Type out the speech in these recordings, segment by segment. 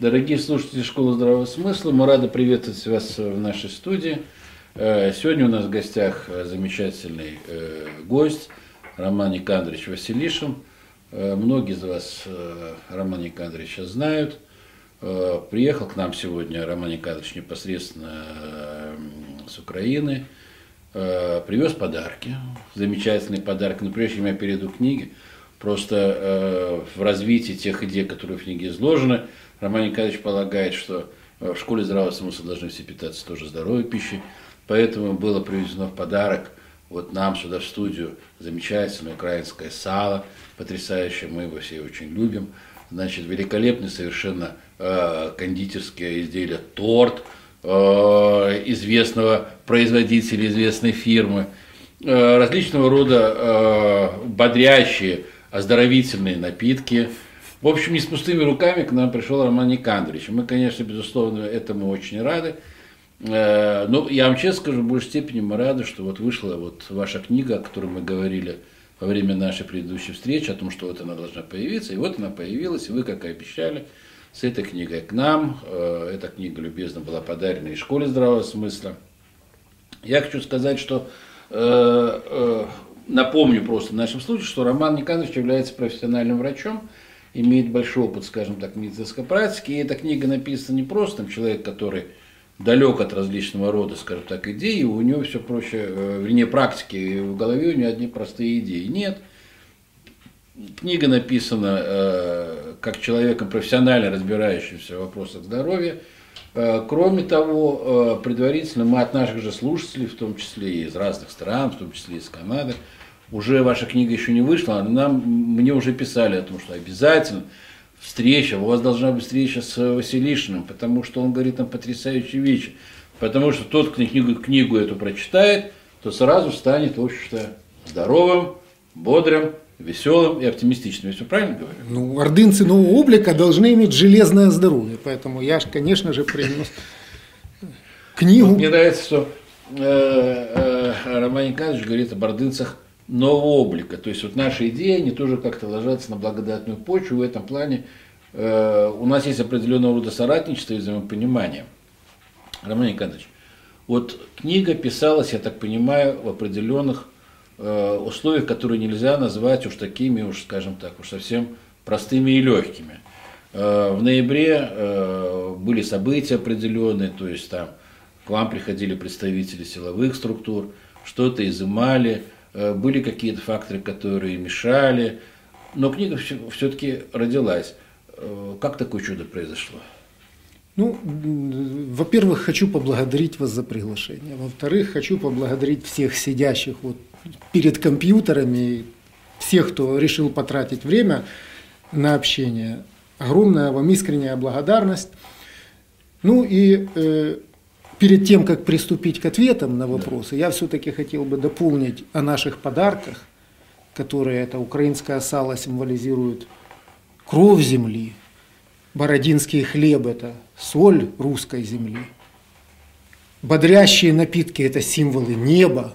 Дорогие слушатели Школы Здравого Смысла, мы рады приветствовать вас в нашей студии. Э, сегодня у нас в гостях э, замечательный э, гость Роман Никандрович Василишин. Многие из вас Романа Никандровича знают. Приехал к нам сегодня Роман Никандрович непосредственно с Украины. Привез подарки, замечательные подарки. Но прежде чем я перейду к книге, просто в развитии тех идей, которые в книге изложены, Роман Николаевич полагает, что в школе здравого смысла должны все питаться тоже здоровой пищей. Поэтому было привезено в подарок вот нам сюда в студию замечательное украинское сало, потрясающее, мы его все очень любим. Значит, великолепный совершенно э, кондитерское изделие, торт э, известного производителя, известной фирмы, э, различного рода э, бодрящие, оздоровительные напитки. В общем, не с пустыми руками к нам пришел Роман Никандрович. Мы, конечно, безусловно, этому очень рады. Э, ну, я вам честно скажу, в большей степени мы рады, что вот вышла вот ваша книга, о которой мы говорили во время нашей предыдущей встречи, о том, что вот она должна появиться. И вот она появилась, и вы, как и обещали, с этой книгой к нам. Э, эта книга любезно была подарена из школе здравого смысла. Я хочу сказать, что э, напомню просто в нашем случае, что Роман Никандрович является профессиональным врачом, имеет большой опыт, скажем так, медицинской практики. И эта книга написана не просто человек, который далек от различного рода, скажем так, идей, у него все проще, э, вернее, практики, в голове у него одни простые идеи. Нет. Книга написана э, как человеком профессионально разбирающимся в вопросах здоровья. Э, кроме того, э, предварительно мы от наших же слушателей, в том числе и из разных стран, в том числе из Канады, уже ваша книга еще не вышла, нам, мне уже писали о том, что обязательно встреча, у вас должна быть встреча с Василишиным, потому что он говорит нам потрясающие вещи. Потому что тот, кто книгу, книгу эту прочитает, то сразу станет, в общем-то, здоровым, бодрым, веселым и оптимистичным. Я все правильно говорю? Ну, ордынцы нового облика должны иметь железное здоровье. Поэтому я, конечно же, принес книгу. Вот мне нравится, что э, э, Роман Николаевич говорит об ордынцах – нового облика. То есть вот наши идеи, они тоже как-то ложатся на благодатную почву. В этом плане э, у нас есть определенного рода соратничество и взаимопонимание. Роман Николаевич, вот книга писалась, я так понимаю, в определенных э, условиях, которые нельзя назвать уж такими, уж скажем так, уж совсем простыми и легкими. Э, в ноябре э, были события определенные, то есть там к вам приходили представители силовых структур, что-то изымали, были какие-то факторы, которые мешали, но книга все-таки родилась. Э, как такое чудо произошло? Ну, во-первых, хочу поблагодарить вас за приглашение. Во-вторых, хочу поблагодарить всех сидящих вот перед компьютерами, всех, кто решил потратить время на общение. Огромная вам искренняя благодарность. Ну и э, перед тем, как приступить к ответам на вопросы, я все-таки хотел бы дополнить о наших подарках, которые это украинское сало символизирует кровь земли, бородинский хлеб – это соль русской земли, бодрящие напитки – это символы неба.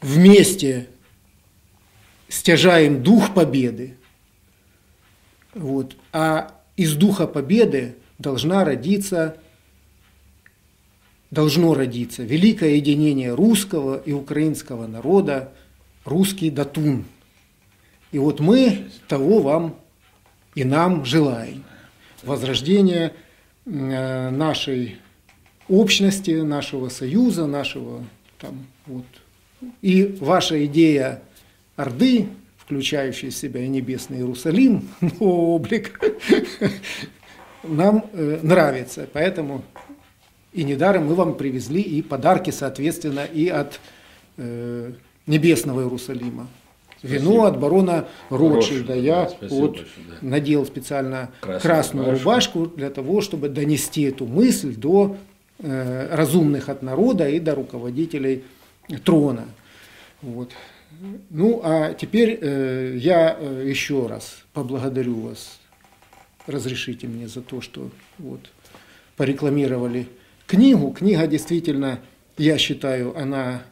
Вместе стяжаем дух победы. Вот. А из духа победы должна родиться должно родиться великое единение русского и украинского народа, русский датун. И вот мы того вам и нам желаем. Возрождение э, нашей общности, нашего союза, нашего там вот. И ваша идея Орды, включающая в себя и небесный Иерусалим, облик, нам э, нравится. Поэтому и недаром мы вам привезли и подарки, соответственно, и от э, небесного Иерусалима. Вино от барона Ротшильда. Я да, вот большое, да. надел специально красную, красную рубашку. рубашку для того, чтобы донести эту мысль до э, разумных от народа и до руководителей трона. Вот. Ну, а теперь э, я э, еще раз поблагодарю вас. Разрешите мне за то, что вот, порекламировали книгу. Книга действительно, я считаю, она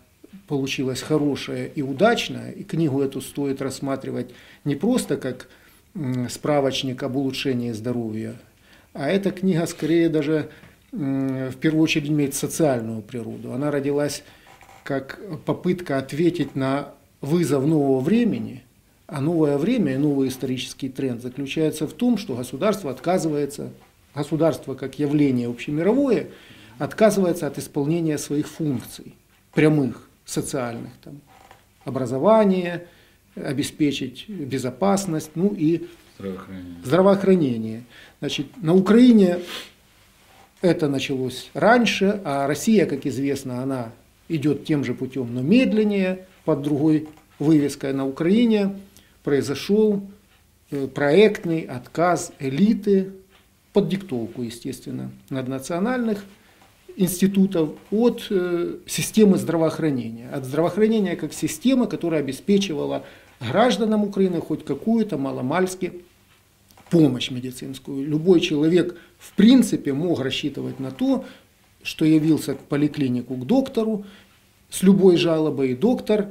получилась хорошая и удачная. И книгу эту стоит рассматривать не просто как справочник об улучшении здоровья, а эта книга скорее даже в первую очередь имеет социальную природу. Она родилась как попытка ответить на вызов нового времени, а новое время и новый исторический тренд заключается в том, что государство отказывается, государство как явление общемировое, отказывается от исполнения своих функций, прямых, социальных, там, образование, обеспечить безопасность, ну и здравоохранение. здравоохранение. Значит, на Украине это началось раньше, а Россия, как известно, она идет тем же путем, но медленнее, под другой вывеской на Украине произошел э, проектный отказ элиты под диктовку, естественно, наднациональных институтов от э, системы здравоохранения. От здравоохранения как системы, которая обеспечивала гражданам Украины хоть какую-то маломальски помощь медицинскую. Любой человек в принципе мог рассчитывать на то, что явился в поликлинику к доктору с любой жалобой, и доктор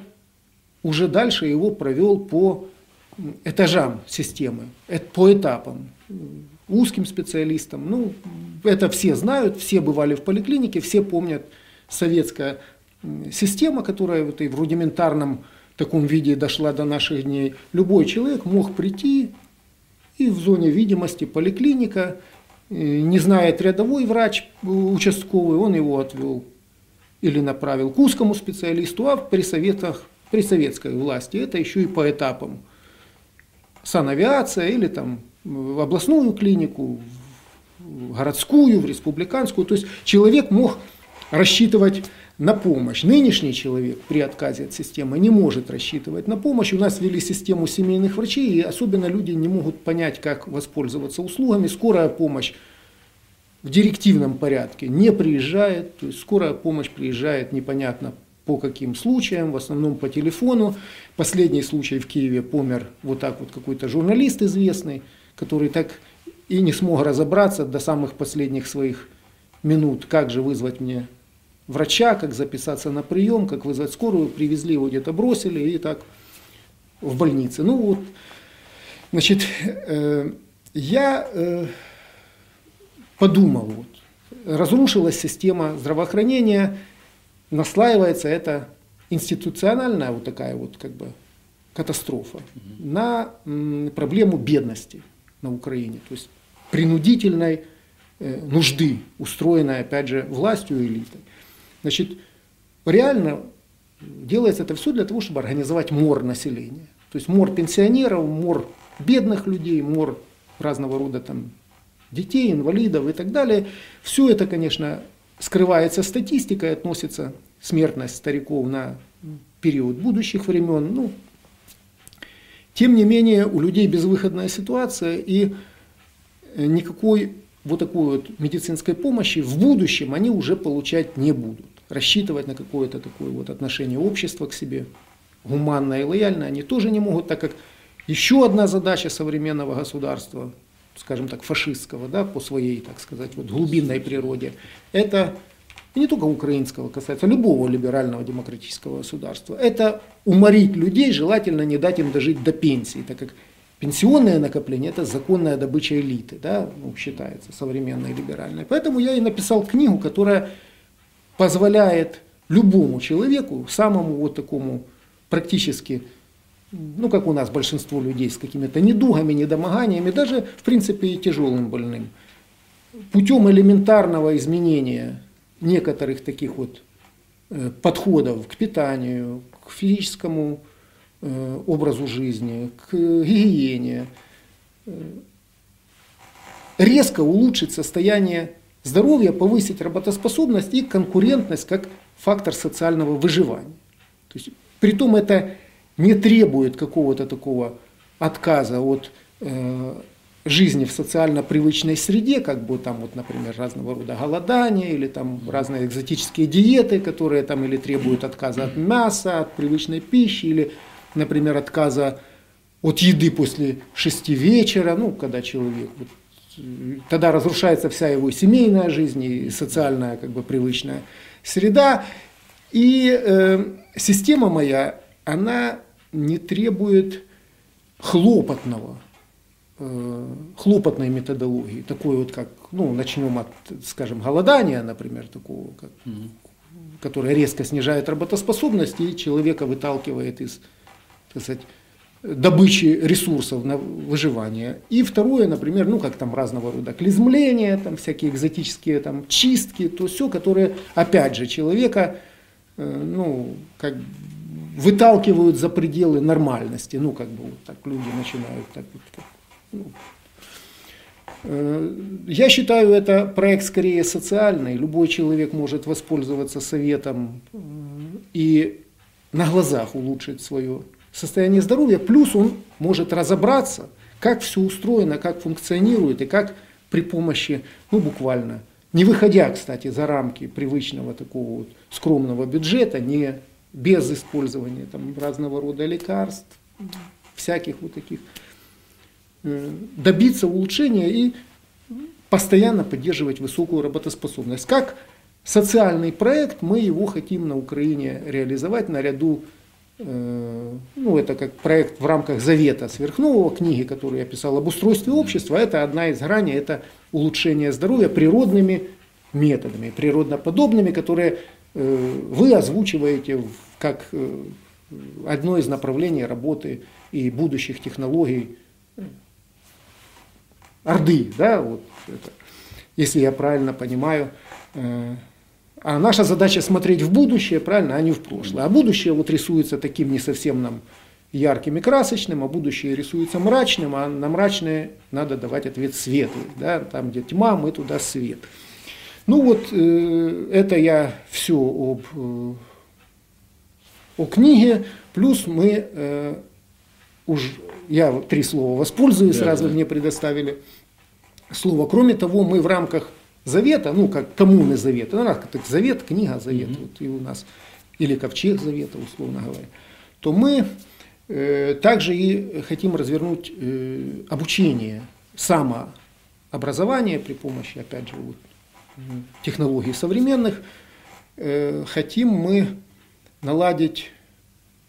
уже дальше его провел по этажам системы, по этапам, узким специалистам. Ну, это все знают, все бывали в поликлинике, все помнят советская система, которая в, этой, в рудиментарном таком виде дошла до наших дней. Любой человек мог прийти и в зоне видимости поликлиника, не знает рядовой врач участковый, он его отвел или направил к узкому специалисту, а при советах, при советской власти это еще и по этапам. Санавиация или там в областную клинику, в городскую, в республиканскую. То есть человек мог рассчитывать на помощь. Нынешний человек при отказе от системы не может рассчитывать на помощь. У нас ввели систему семейных врачей, и особенно люди не могут понять, как воспользоваться услугами. Скорая помощь в директивном порядке не приезжает, то есть скорая помощь приезжает непонятно по каким случаям, в основном по телефону. Последний случай в Киеве помер вот так вот какой-то журналист известный, который так и не смог разобраться до самых последних своих минут, как же вызвать мне врача, как записаться на прием, как вызвать скорую, привезли его где-то бросили и так в больнице. Ну вот, значит, э, я э, подумал, вот, разрушилась система здравоохранения, наслаивается это институциональная вот такая вот как бы катастрофа на м, проблему бедности на Украине, то есть принудительной э, нужды, устроенной опять же властью и элитой. Значит, реально делается это все для того, чтобы организовать мор населения. То есть мор пенсионеров, мор бедных людей, мор разного рода там детей, инвалидов и так далее. Все это, конечно, скрывается статистикой, относится смертность стариков на период будущих времен. Ну, тем не менее, у людей безвыходная ситуация, и никакой вот такой вот медицинской помощи в будущем они уже получать не будут. Рассчитывать на какое-то такое вот отношение общества к себе, гуманное и лояльное, они тоже не могут, так как еще одна задача современного государства, скажем так, фашистского, да, по своей, так сказать, вот глубинной природе, это и не только украинского касается, любого либерального демократического государства, это уморить людей, желательно не дать им дожить до пенсии, так как Пенсионное накопление – это законная добыча элиты, да, ну, считается, современной либеральной. Поэтому я и написал книгу, которая позволяет любому человеку, самому вот такому практически, ну как у нас большинство людей с какими-то недугами, недомоганиями, даже в принципе и тяжелым больным, путем элементарного изменения некоторых таких вот э, подходов к питанию, к физическому Э, образу жизни, к гигиене, э, резко улучшить состояние здоровья, повысить работоспособность и конкурентность как фактор социального выживания. То есть, притом это не требует какого-то такого отказа от жизни в социально привычной среде, как бы там вот, например, разного рода голодания или там разные экзотические диеты, которые там или требуют отказа от мяса, от привычной пищи, или например, отказа от еды после шести вечера, ну, когда человек, вот, тогда разрушается вся его семейная жизнь и социальная, как бы, привычная среда. И э, система моя, она не требует хлопотного хлопотной методологии, такой вот как, ну, начнем от, скажем, голодания, например, такого, как, mm-hmm. которое резко снижает работоспособность и человека выталкивает из, так сказать, добычи ресурсов на выживание. И второе, например, ну как там разного рода клизмления, там всякие экзотические там чистки, то все, которые опять же человека, э, ну как выталкивают за пределы нормальности, ну как бы вот так люди начинают так вот. Э, я считаю, это проект скорее социальный. Любой человек может воспользоваться советом э, и на глазах улучшить свое состояние здоровья, плюс он может разобраться, как все устроено, как функционирует и как при помощи, ну буквально, не выходя, кстати, за рамки привычного такого вот скромного бюджета, не без использования там, разного рода лекарств, всяких вот таких, э, добиться улучшения и постоянно поддерживать высокую работоспособность. Как социальный проект мы его хотим на Украине реализовать наряду Э, ну, это как проект в рамках завета сверхнового книги, которую я писал об устройстве общества, это одна из граней, это улучшение здоровья природными методами, природноподобными, которые э, вы озвучиваете как э, одно из направлений работы и будущих технологий Орды, да, вот это, если я правильно понимаю, а наша задача смотреть в будущее, правильно, а не в прошлое. А будущее вот рисуется таким не совсем нам ярким и красочным, а будущее рисуется мрачным, а на мрачное надо давать ответ светлый. Да? Там, где тьма, мы туда свет. Ну вот, э, это я все об, э, о книге, плюс мы э, уж, я три слова воспользуюсь, да, сразу да. мне предоставили слово. Кроме того, мы в рамках завета, ну, как коммуны завета, ну, как завет, книга завета, mm-hmm. вот и у нас, или ковчег завета, условно говоря, то мы э, также и хотим развернуть э, обучение, самообразование при помощи, опять же, вот, технологий современных. Э, хотим мы наладить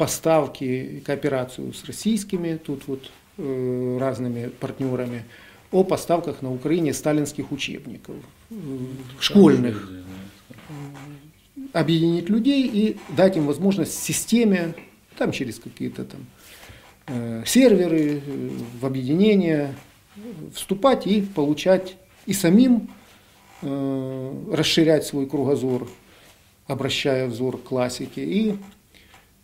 поставки кооперацию с российскими тут вот э, разными партнерами о поставках на Украине сталинских учебников школьных, объединить людей и дать им возможность системе, там через какие-то там э, серверы, э, в объединение вступать и получать и самим э, расширять свой кругозор, обращая взор к классике, и Э,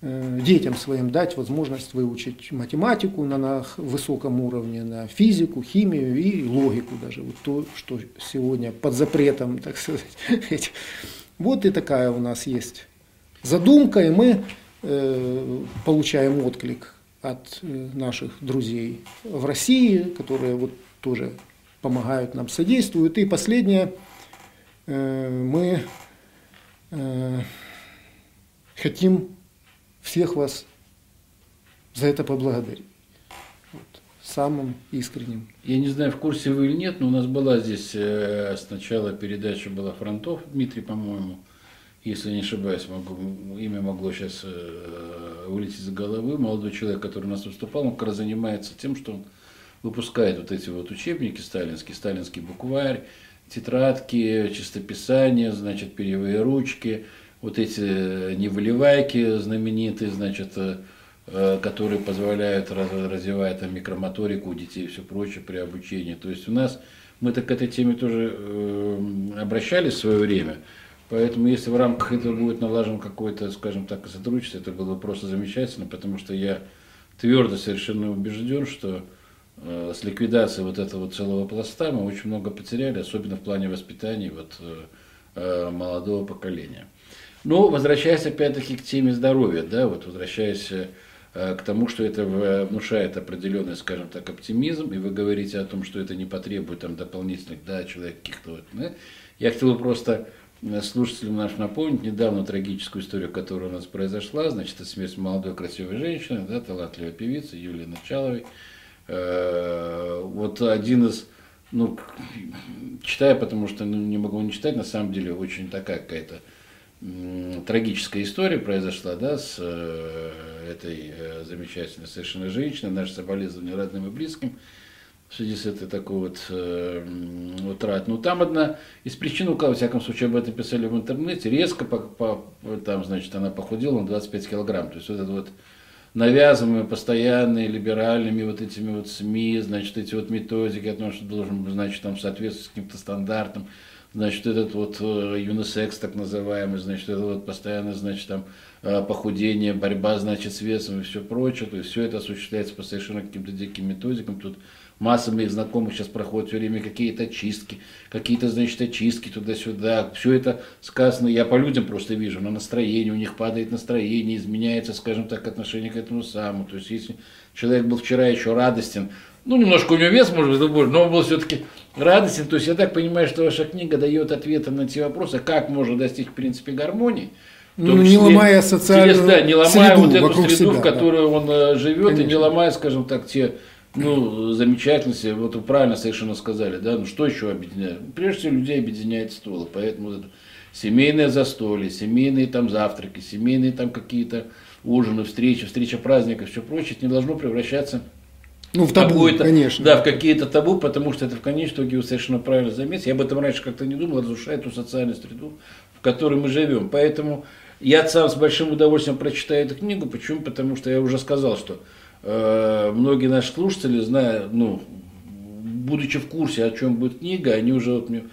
детям своим дать возможность выучить математику на, высоком уровне, на физику, химию и логику даже, вот то, что сегодня под запретом, так сказать. Вот и такая у нас есть задумка, и мы э, получаем отклик от э, наших друзей в России, которые вот тоже помогают нам, содействуют. И последнее, э, мы э, хотим всех вас за это поблагодарить. Вот, самым искренним. Я не знаю, в курсе вы или нет, но у нас была здесь э, сначала передача была Фронтов, Дмитрий, по-моему, если не ошибаюсь, могу, имя могло сейчас э, вылететь из головы. Молодой человек, который у нас выступал, он как раз занимается тем, что он выпускает вот эти вот учебники сталинские, сталинский букварь, тетрадки, чистописание, значит, перьевые ручки, вот эти э, невыливайки знаменитые, значит, э, э, которые позволяют развивать там, микромоторику у детей и все прочее при обучении. То есть у нас, мы так к этой теме тоже обращались в свое время, поэтому если в рамках этого будет налажен какой-то, скажем так, сотрудничество, это было бы просто замечательно, потому что я твердо совершенно убежден, что с ликвидацией вот этого целого пласта мы очень много потеряли, особенно в плане воспитания вот, молодого поколения. Но возвращаясь опять-таки к теме здоровья, да, вот возвращаясь э, к тому, что это внушает определенный, скажем так, оптимизм, и вы говорите о том, что это не потребует там дополнительных, да, человек каких-то вот, да? Я хотел бы просто э, слушателям нашим напомнить недавно трагическую историю, которая у нас произошла, значит, это смерть молодой красивой женщины, да, талантливой певицы Юлии Началовой. Э, вот один из, ну, читаю, потому что ну, не могу не читать, на самом деле очень такая какая-то трагическая история произошла да, с э, этой э, замечательной совершенно женщиной, наши соболезнования родным и близким. в связи с этой такой вот э, утратой. Ну, там одна из причин, у кого, во всяком случае, об этом писали в интернете, резко, по, по, там, значит, она похудела на 25 килограмм. То есть, вот это вот навязываемые постоянные либеральными вот этими вот СМИ, значит, эти вот методики о том, что должен, значит, там соответствовать каким-то стандартам, значит, этот вот э, юнисекс так называемый, значит, это вот постоянно, значит, там э, похудение, борьба, значит, с весом и все прочее, то есть все это осуществляется по совершенно каким-то диким методикам, тут масса моих знакомых сейчас проходит все время какие-то чистки, какие-то, значит, очистки туда-сюда. Все это сказано, я по людям просто вижу, на настроение, у них падает настроение, изменяется, скажем так, отношение к этому самому. То есть, если человек был вчера еще радостен, ну, немножко у него вес, может быть, но он был все-таки радостен. То есть, я так понимаю, что ваша книга дает ответы на те вопросы, как можно достичь, в принципе, гармонии. Ну, не ломая социальную да, не ломая среду вот эту среду, себя, в да. которой он э, живет, и не Конечно. ломая, скажем так, те ну, замечательности, вот вы правильно совершенно сказали, да, ну что еще объединяет? Прежде всего, людей объединяет стол, и поэтому вот это семейное застолье, семейные там завтраки, семейные там какие-то ужины, встречи, встреча праздников, все прочее, это не должно превращаться Ну, в табу, какое-то- конечно. Да, в какие-то табу, потому что это в конечном итоге вы совершенно правильно заметили. Я об этом раньше как-то не думал, разрушает ту социальную среду, в которой мы живем. Поэтому я сам с большим удовольствием прочитаю эту книгу. Почему? Потому что я уже сказал, что э, многие наши слушатели, зная, ну, будучи в курсе, о чем будет книга, они уже вот мне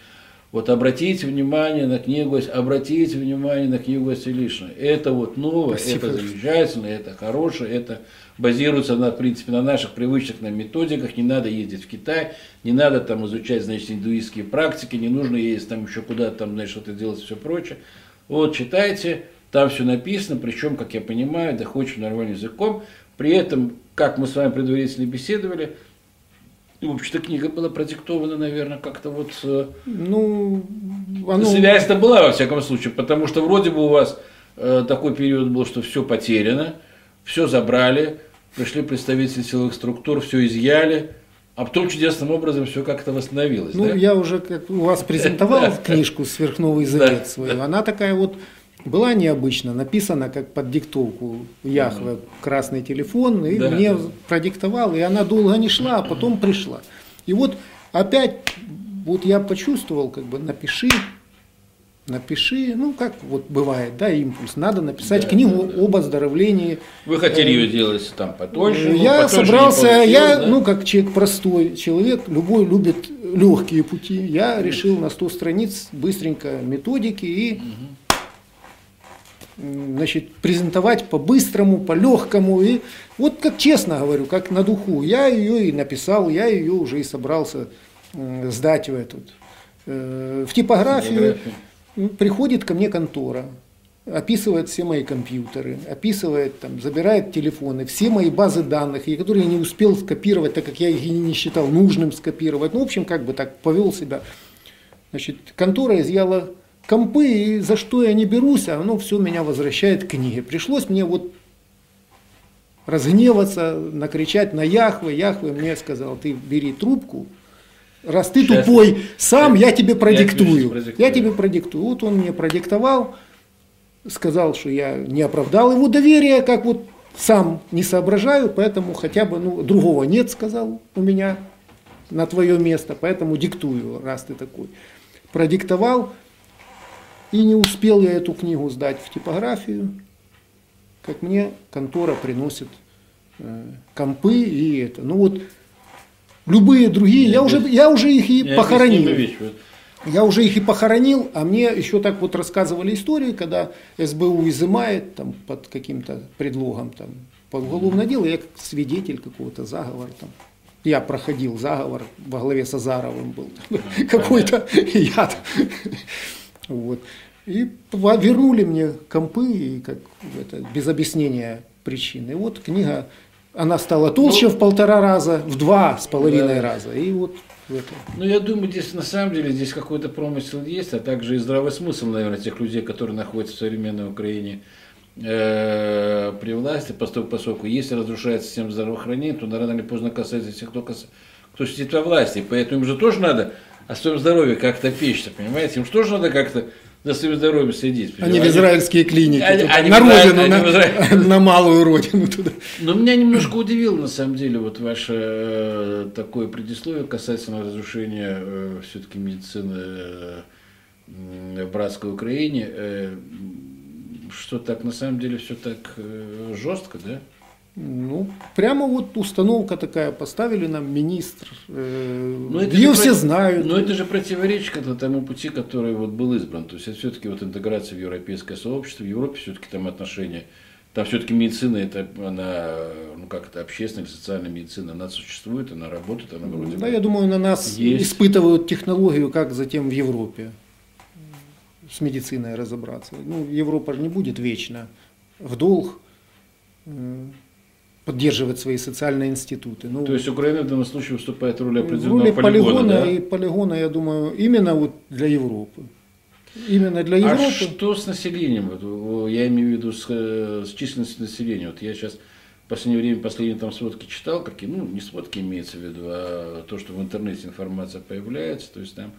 вот обратите внимание на книгу, обратите внимание на книгу Василишина. Это вот новое, Спасибо. это замечательно, это хорошее, это базируется на, в принципе, на наших привычных на методиках. Не надо ездить в Китай, не надо там изучать, значит, индуистские практики, не нужно ездить там еще куда-то, там, значит, что-то делать, все прочее. Вот, читайте, там все написано, причем, как я понимаю, доходчивым нормальным языком. При этом, как мы с вами предварительно беседовали, в общем-то, книга была продиктована, наверное, как-то вот э, Ну, оно... Связь-то была, во всяком случае, потому что вроде бы у вас э, такой период был, что все потеряно, все забрали, пришли представители силовых структур, все изъяли, а потом чудесным образом все как-то восстановилось. Ну, да? я уже как у вас презентовал книжку «Сверхновый завет» свою. Она такая вот была необычно, написана как под диктовку Яхве, красный телефон, и Да, мне да. продиктовал, и она долго не шла, а потом пришла. И вот опять, вот я почувствовал, как бы напиши, напиши, ну как вот бывает, да, импульс, надо написать Да, книгу да, да. об оздоровлении Вы хотели ее делать там потоньше? ну, я потоньше собрался, я, да? ну, как человек простой, человек, любой любит легкие пути. Я решил на 100 страниц быстренько методики и м, значит, презентовать по-быстрому, по-легкому. И вот как честно говорю, как на духу. Я ее и написал, я ее уже и собрался сдать в этот, э, в типографию. Приходит ко мне контора, описывает все мои компьютеры, описывает, там, забирает телефоны, все мои базы данных, которые я не успел скопировать, так как я их и не считал нужным скопировать. Ну, в общем, как бы так повел себя. Значит, контора изъяла компы, и за что я не берусь, а оно все меня возвращает к книге. Пришлось мне вот разгневаться, накричать на Яхве. Яхве мне сказал, ты бери трубку, раз ты Сейчас тупой сам, я тебе Я продиктую. тебе продиктую. Я тебе продиктую. Вот он мне продиктовал, сказал, что я не оправдал его доверие, как вот сам не соображаю, поэтому хотя бы, ну, другого нет, сказал у меня на твое место, поэтому диктую, раз ты такой. Продиктовал, и не успел я эту книгу сдать в типографию, как мне контора приносит э, компы и это. Ну вот любые другие, я уже, я уже их и Необъяснимая похоронил. вещь. Вот. Я уже их и похоронил, а мне еще так вот рассказывали истории, когда СБУ изымает там, под каким-то предлогом там, под уголовное дело, я как свидетель какого-то заговора там. Я проходил заговор во главе с Азаровым был какой-то яд. Вот. И вернули мне компы и как это, без объяснения причин. И вот книга, она стала толще в полтора раза, в два с половиной Да. раза. И вот это. Ну, я думаю, здесь на самом деле здесь какой-то промысел есть, а также и здравый смысл, наверное, тех людей, которые находятся в современной Украине э, при власти, поскольку, поскольку если разрушается система здравоохранения, то рано или поздно касается тех, кто, кас- кто сидит во власти. Поэтому им же тоже надо о своем здоровье как-то печься, понимаете? Им что же надо как-то за своим здоровьем следить. Они в израильские клиники, Они- туда, они на родину, они на, Израиль. на малую родину туда. Но меня немножко удивило, на самом деле, вот ваше э, такое предисловие касательно разрушения все-таки медицины э, в братской Украине. Э, что так, на самом деле, все так э, жестко, да? Ну, прямо вот установка такая, поставили нам министр, э, Но это ее все про- знают. Но это же противоречит как-то тому пути, который вот был избран. То есть это все-таки вот интеграция в европейское сообщество. В Европе все-таки там отношения, там все-таки медицина, это она, ну как это, общественная социальная медицина, она существует, она работает, она вроде Да, я думаю, на нас Есть. испытывают технологию, как затем в Европе с медициной разобраться. Ну, Европа же не будет вечно в долг поддерживать свои социальные институты. Ну, То есть Украина в данном случае выступает в роли в определенного роли полигона, полигона, да? и полигона, я думаю, именно вот для Европы. Именно для А Европы. что с населением? Я имею в виду с, э, с численностью населения. Вот я сейчас в последнее время, последние там сводки читал, какие, ну, не сводки имеется в виду, а то, что в интернете информация появляется. То есть там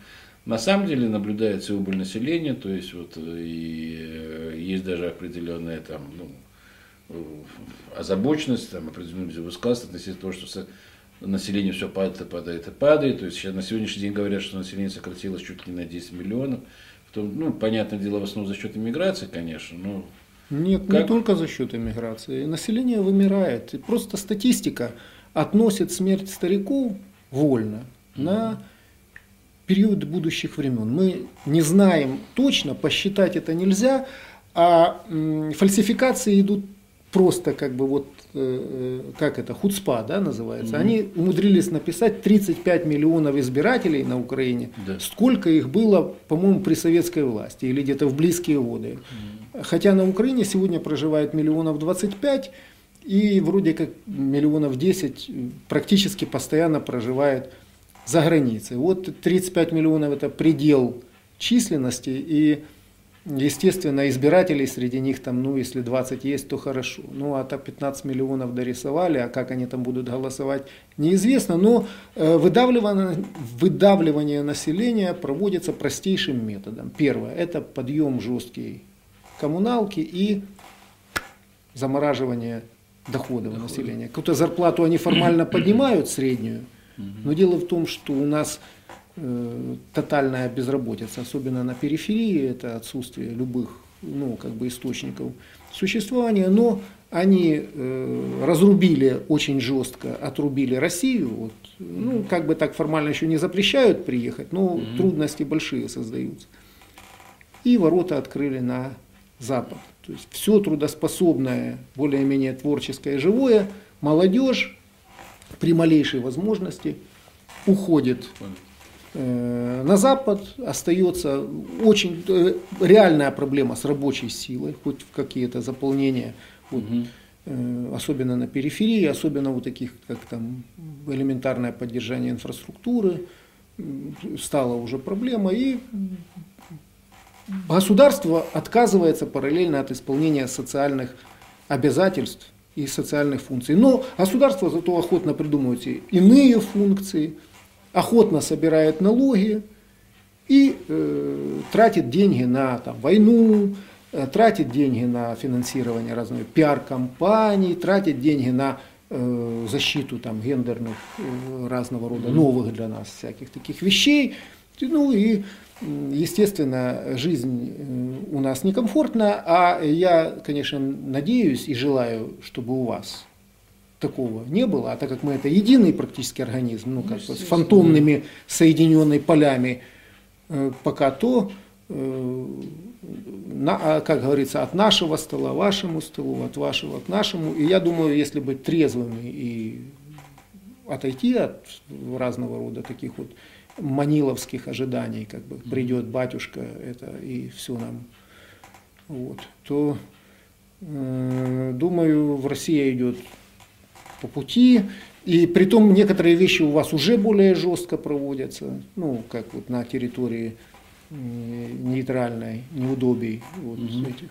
на самом деле наблюдается убыль населения, то есть вот э, и э, есть даже определенная там, ну, озабоченность, там, определенная высказывается относительно того, что население все падает и падает и падает. То есть сейчас на сегодняшний день говорят, что население сократилось чуть ли не на 10 миллионов. В том, ну, понятное дело, в основном за счет иммиграции, конечно, но Нет, Как? не только за счет иммиграции. Население вымирает. Просто статистика относит смерть стариков вольно на период будущих времен. Мы не знаем точно, посчитать это нельзя, а фальсификации идут просто как бы вот, э, э, как это, хуцпа, да, называется. Они умудрились написать 35 миллионов избирателей на Украине. Да. Сколько их было, по-моему, при советской власти или где-то в близкие годы. Хотя на Украине сегодня проживает миллионов 25, и вроде как миллионов 10 практически постоянно проживает за границей. Вот 35 миллионов это предел численности, и, естественно, избирателей среди них там, ну, если 20 есть, то хорошо. Ну, а так 15 миллионов дорисовали, а как они там будут голосовать, неизвестно. Но э, выдавливание, выдавливание населения проводится простейшим методом. Первое – это подъем жесткий коммуналки и замораживание доходов населения. Какую-то зарплату они формально поднимают среднюю, но дело в том, что у нас тотальная безработица, особенно на периферии, это отсутствие любых ну, как бы источников существования, но они э, разрубили очень жестко, отрубили Россию, вот, ну, как бы так формально еще не запрещают приехать, но трудности большие создаются. И ворота открыли на Запад. То есть все трудоспособное, более-менее творческое, живое, молодежь при малейшей возможности уходит э, на Запад, остается очень э, реальная проблема с рабочей силой, хоть в какие-то заполнения, вот, э, особенно на периферии, особенно у таких, как там элементарное поддержание инфраструктуры, стала уже проблема, и государство отказывается параллельно от исполнения социальных обязательств и социальных функций. Но государство зато охотно придумывает иные функции, охотно собирает налоги и э, тратит деньги на там, войну, э, тратит деньги на финансирование разных пиар-компаний, тратит деньги на э, защиту там, гендерных э, разного рода новых для нас всяких таких вещей. Ну и, естественно, жизнь э, у нас некомфортна, а я, конечно, надеюсь и желаю, чтобы у вас такого не было, а так как мы это единый практически организм, ну, как бы с фантомными соединенными полями, э, пока то, э, на- а, как говорится, от нашего стола вашему столу, от вашего к нашему. И я думаю, если быть трезвыми и отойти от разного рода таких вот маниловских ожиданий, как бы придет батюшка, это и все нам, вот, то э, думаю, в России идет по пути. И при том некоторые вещи у вас уже более жестко проводятся, ну, как вот на территории э, нейтральной, неудобий вот этих.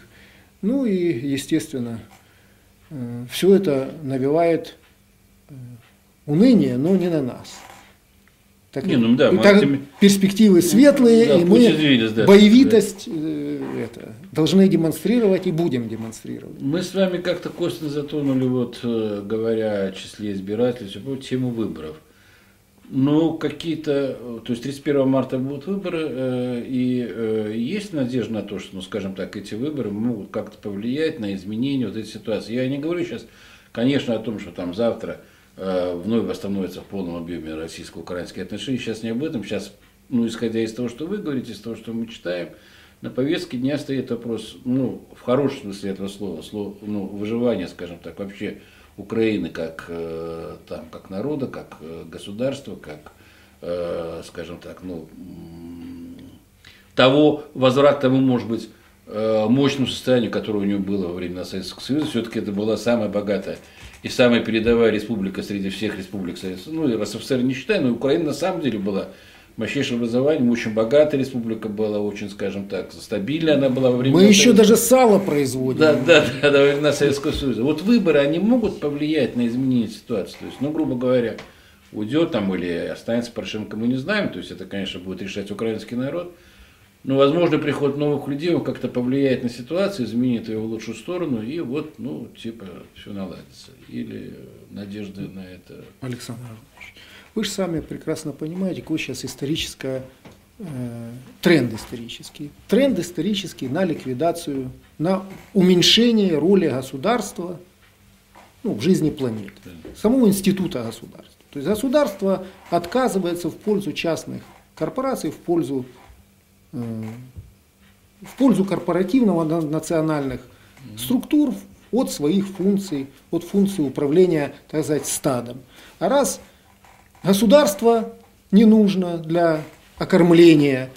Ну и, естественно, все это навевает э, уныние, но не на нас. Так, Не, ну да, и мы так этими- перспективы светлые, Да, и мы извились, да. боевитость э, это, должны демонстрировать и будем демонстрировать. Мы с вами как-то косвенно затронули, вот, э, говоря о числе избирателей, тему выборов. Ну, какие-то, то есть 31 марта будут выборы, э, и э, есть надежда на то, что, ну, скажем так, эти выборы могут как-то повлиять на изменение вот этой ситуации. Я не говорю сейчас, конечно, о том, что там завтра вновь восстановятся в полном объеме российско-украинские отношения. Сейчас не об этом. Сейчас, ну, исходя из того, что вы говорите, из того, что мы читаем, на повестке дня стоит вопрос, ну, в хорошем смысле этого слова, слово, ну, выживания, скажем так, вообще Украины как, э, там, как народа, как э, государства, как, э, скажем так, ну, того возврат тому, может быть, э, мощному состоянию, которое у него было во времена Советского Союза. Все-таки это была самая богатая и самая передовая республика среди всех республик Советского Ну, и РСФСР не считаю, но Украина на самом деле была мощнейшим образованием, очень богатая республика была, очень, скажем так, стабильная она была во времена Мы еще Советского- даже сало производим. да, да, да, да, во времена Советского Союза. Вот выборы, они могут повлиять на изменение ситуации. То есть, ну, грубо говоря, уйдет там или останется Порошенко, мы не знаем. То есть, это, конечно, будет решать украинский народ. Но, возможно, приход новых людей, он как-то повлияет на ситуацию, изменит ее в лучшую сторону, и вот, ну, типа, все наладится. Или надежды на это. Александр вы же сами прекрасно понимаете, какой сейчас историческая э, тренд исторический. Тренд исторический на ликвидацию, на уменьшение роли государства ну, в жизни планеты, самого института государства. То есть государство отказывается в пользу частных корпораций, в пользу, э, в пользу корпоративного на- национальных структур от своих функций, от функции управления, так сказать, стадом. А раз государство не нужно для окормления,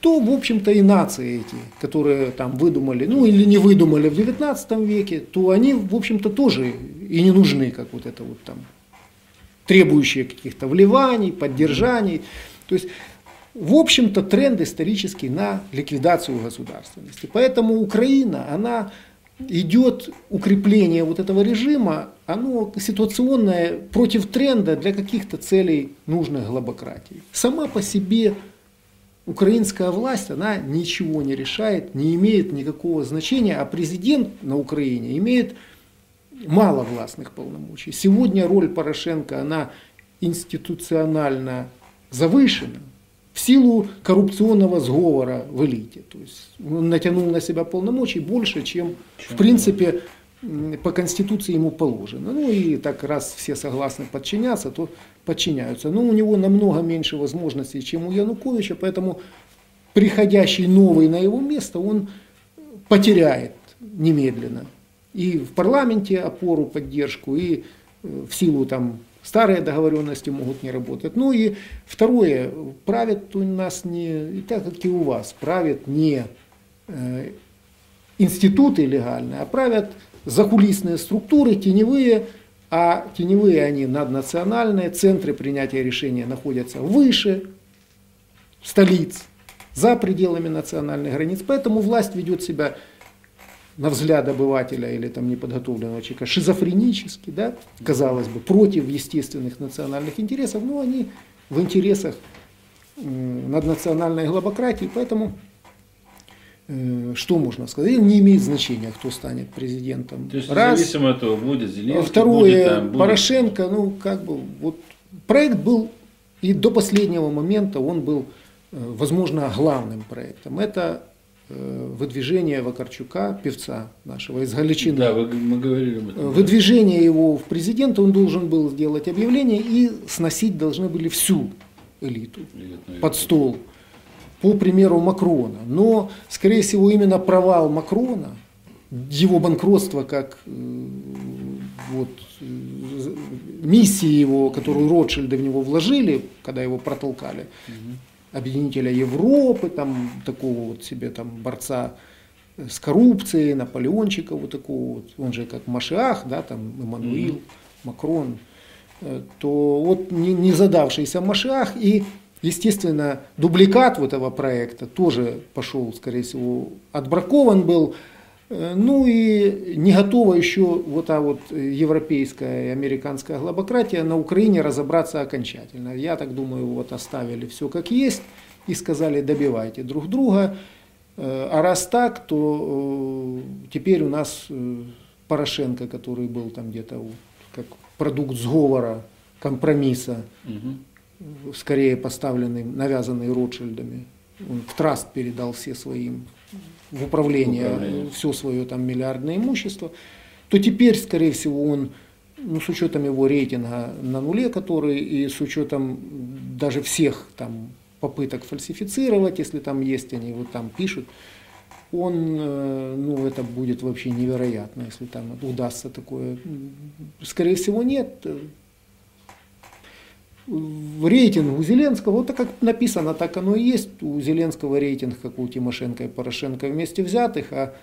то, в общем-то, и нации эти, которые там выдумали, ну или не выдумали в XIX веке, то они, в общем-то, тоже и не нужны, как вот это вот там, требующие каких-то вливаний, поддержаний. То есть, в общем-то, тренд исторический на ликвидацию государственности. Поэтому Украина, она идет укрепление вот этого режима, оно ситуационное против тренда для каких-то целей нужных глобократии. Сама по себе украинская власть, она ничего не решает, не имеет никакого значения, а президент на Украине имеет мало властных полномочий. Сегодня роль Порошенко, она институционально завышена в силу коррупционного сговора в элите. То есть он натянул на себя полномочий больше, чем в принципе по Конституции ему положено. Ну и так раз все согласны подчиняться, то подчиняются. Но у него намного меньше возможностей, чем у Януковича, поэтому приходящий новый на его место, он потеряет немедленно. И в парламенте опору, поддержку, и э, в силу там старые договоренности могут не работать. Ну и второе, правят у нас не, так как и у вас, правят не э, институты легальные, а правят закулисные структуры, теневые, а теневые они наднациональные, центры принятия решения находятся выше столиц, за пределами национальных границ. Поэтому власть ведет себя на взгляд обывателя или там неподготовленного человека шизофренически, да, казалось бы, против естественных национальных интересов, но они в интересах наднациональной глобократии, поэтому э, что можно сказать? Не имеет значения, кто станет президентом. То есть, Раз. независимо от того, будет Зеленский, Второе, будет там, будет- Порошенко, ну, как бы, вот, проект был, и до последнего момента он был, э, возможно, главным проектом. Это выдвижение Вакарчука, певца нашего из Галичины. Да, вы- мы говорили об этом. Э, Выдвижение его в президента, он должен был сделать объявление и сносить должны были всю элиту наверное. под стол, по примеру Макрона. Но, скорее всего, именно провал Макрона, его банкротство как э, вот, э, миссии его, которую Ротшильды в него вложили, когда его протолкали, объединителя Европы, там, такого вот себе там борца с коррупцией, Наполеончика вот такого вот, он же как Машиах, да, там Эммануил, Макрон, э, то вот не, не задавшийся Машиах и, естественно, дубликат вот этого проекта тоже пошел, скорее всего, отбракован был, Э, ну и не готова еще вот та вот европейская и американская глобократия на Украине разобраться окончательно. Я так думаю, вот оставили все как есть и сказали добивайте друг друга. Э, а раз так, то теперь у нас Порошенко, который был там где-то как продукт сговора, компромисса, угу. скорее поставленный, навязанный Ротшильдами. Он в траст передал все своим в управление, управление. все свое там миллиардное имущество, то теперь, скорее всего, он, ну, с учетом его рейтинга на нуле, который, и с учетом даже всех там попыток фальсифицировать, если там есть, они вот там пишут, он, э, ну, это будет вообще невероятно, если там удастся такое. Скорее всего, нет. Рейтинг у Зеленского, вот так как написано, так оно и есть. У Зеленского рейтинг, как у Тимошенко и Порошенко вместе взятых, а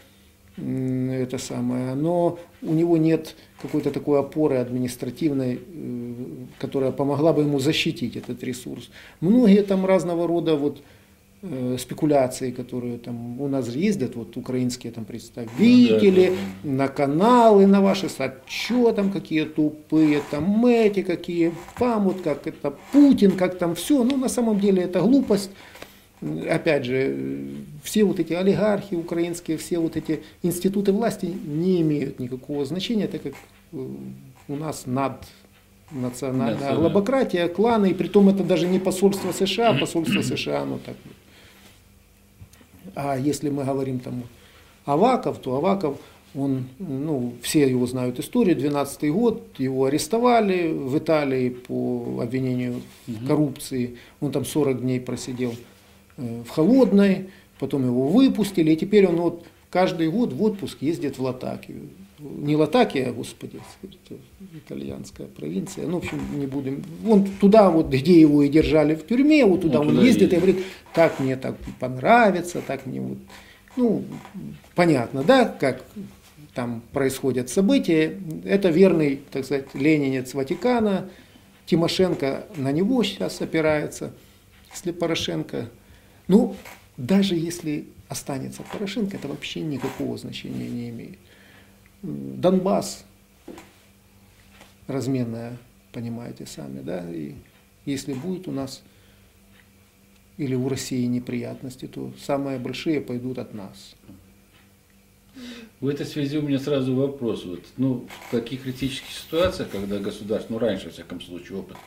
это самое, но у него нет какой-то такой опоры административной, э, которая помогла бы ему защитить этот ресурс. Многие там разного рода вот спекуляции, которые там у нас ездят, вот украинские там представители, ну, да, да. на каналы, на ваши с отчетом, какие тупые, там эти какие, там вот как это Путин, как там все, ну на самом деле это глупость. Опять же, все вот эти олигархи украинские, все вот эти институты власти не имеют никакого значения, так как э, у нас над национальная глобократия, кланы, и при том это даже не посольство США, а посольство США, ну так а если мы говорим там Аваков, то Аваков, он, ну, все его знают историю, 12 год, его арестовали в Италии по обвинению в коррупции, он там 40 дней просидел э, в холодной, потом его выпустили, и теперь он вот каждый год в отпуск ездит в Латакию. Не Латакия, господи, итальянская провинция. Ну, в общем, не будем. Вон туда, вот, где его и держали в тюрьме, вот туда вот он ездит и говорит, так мне так понравится, так мне вот. Ну, понятно, да, как там происходят события. Это верный, так сказать, ленинец Ватикана. Тимошенко на него сейчас опирается, если Порошенко. Ну, даже если останется Порошенко, это вообще никакого значения не имеет. Донбасс, разменная, понимаете сами, да, и если будет у нас или у России неприятности, то самые большие пойдут от нас. В этой связи у меня сразу вопрос. Вот, ну, в таких критических ситуациях, когда государство, ну раньше, во всяком случае, опыт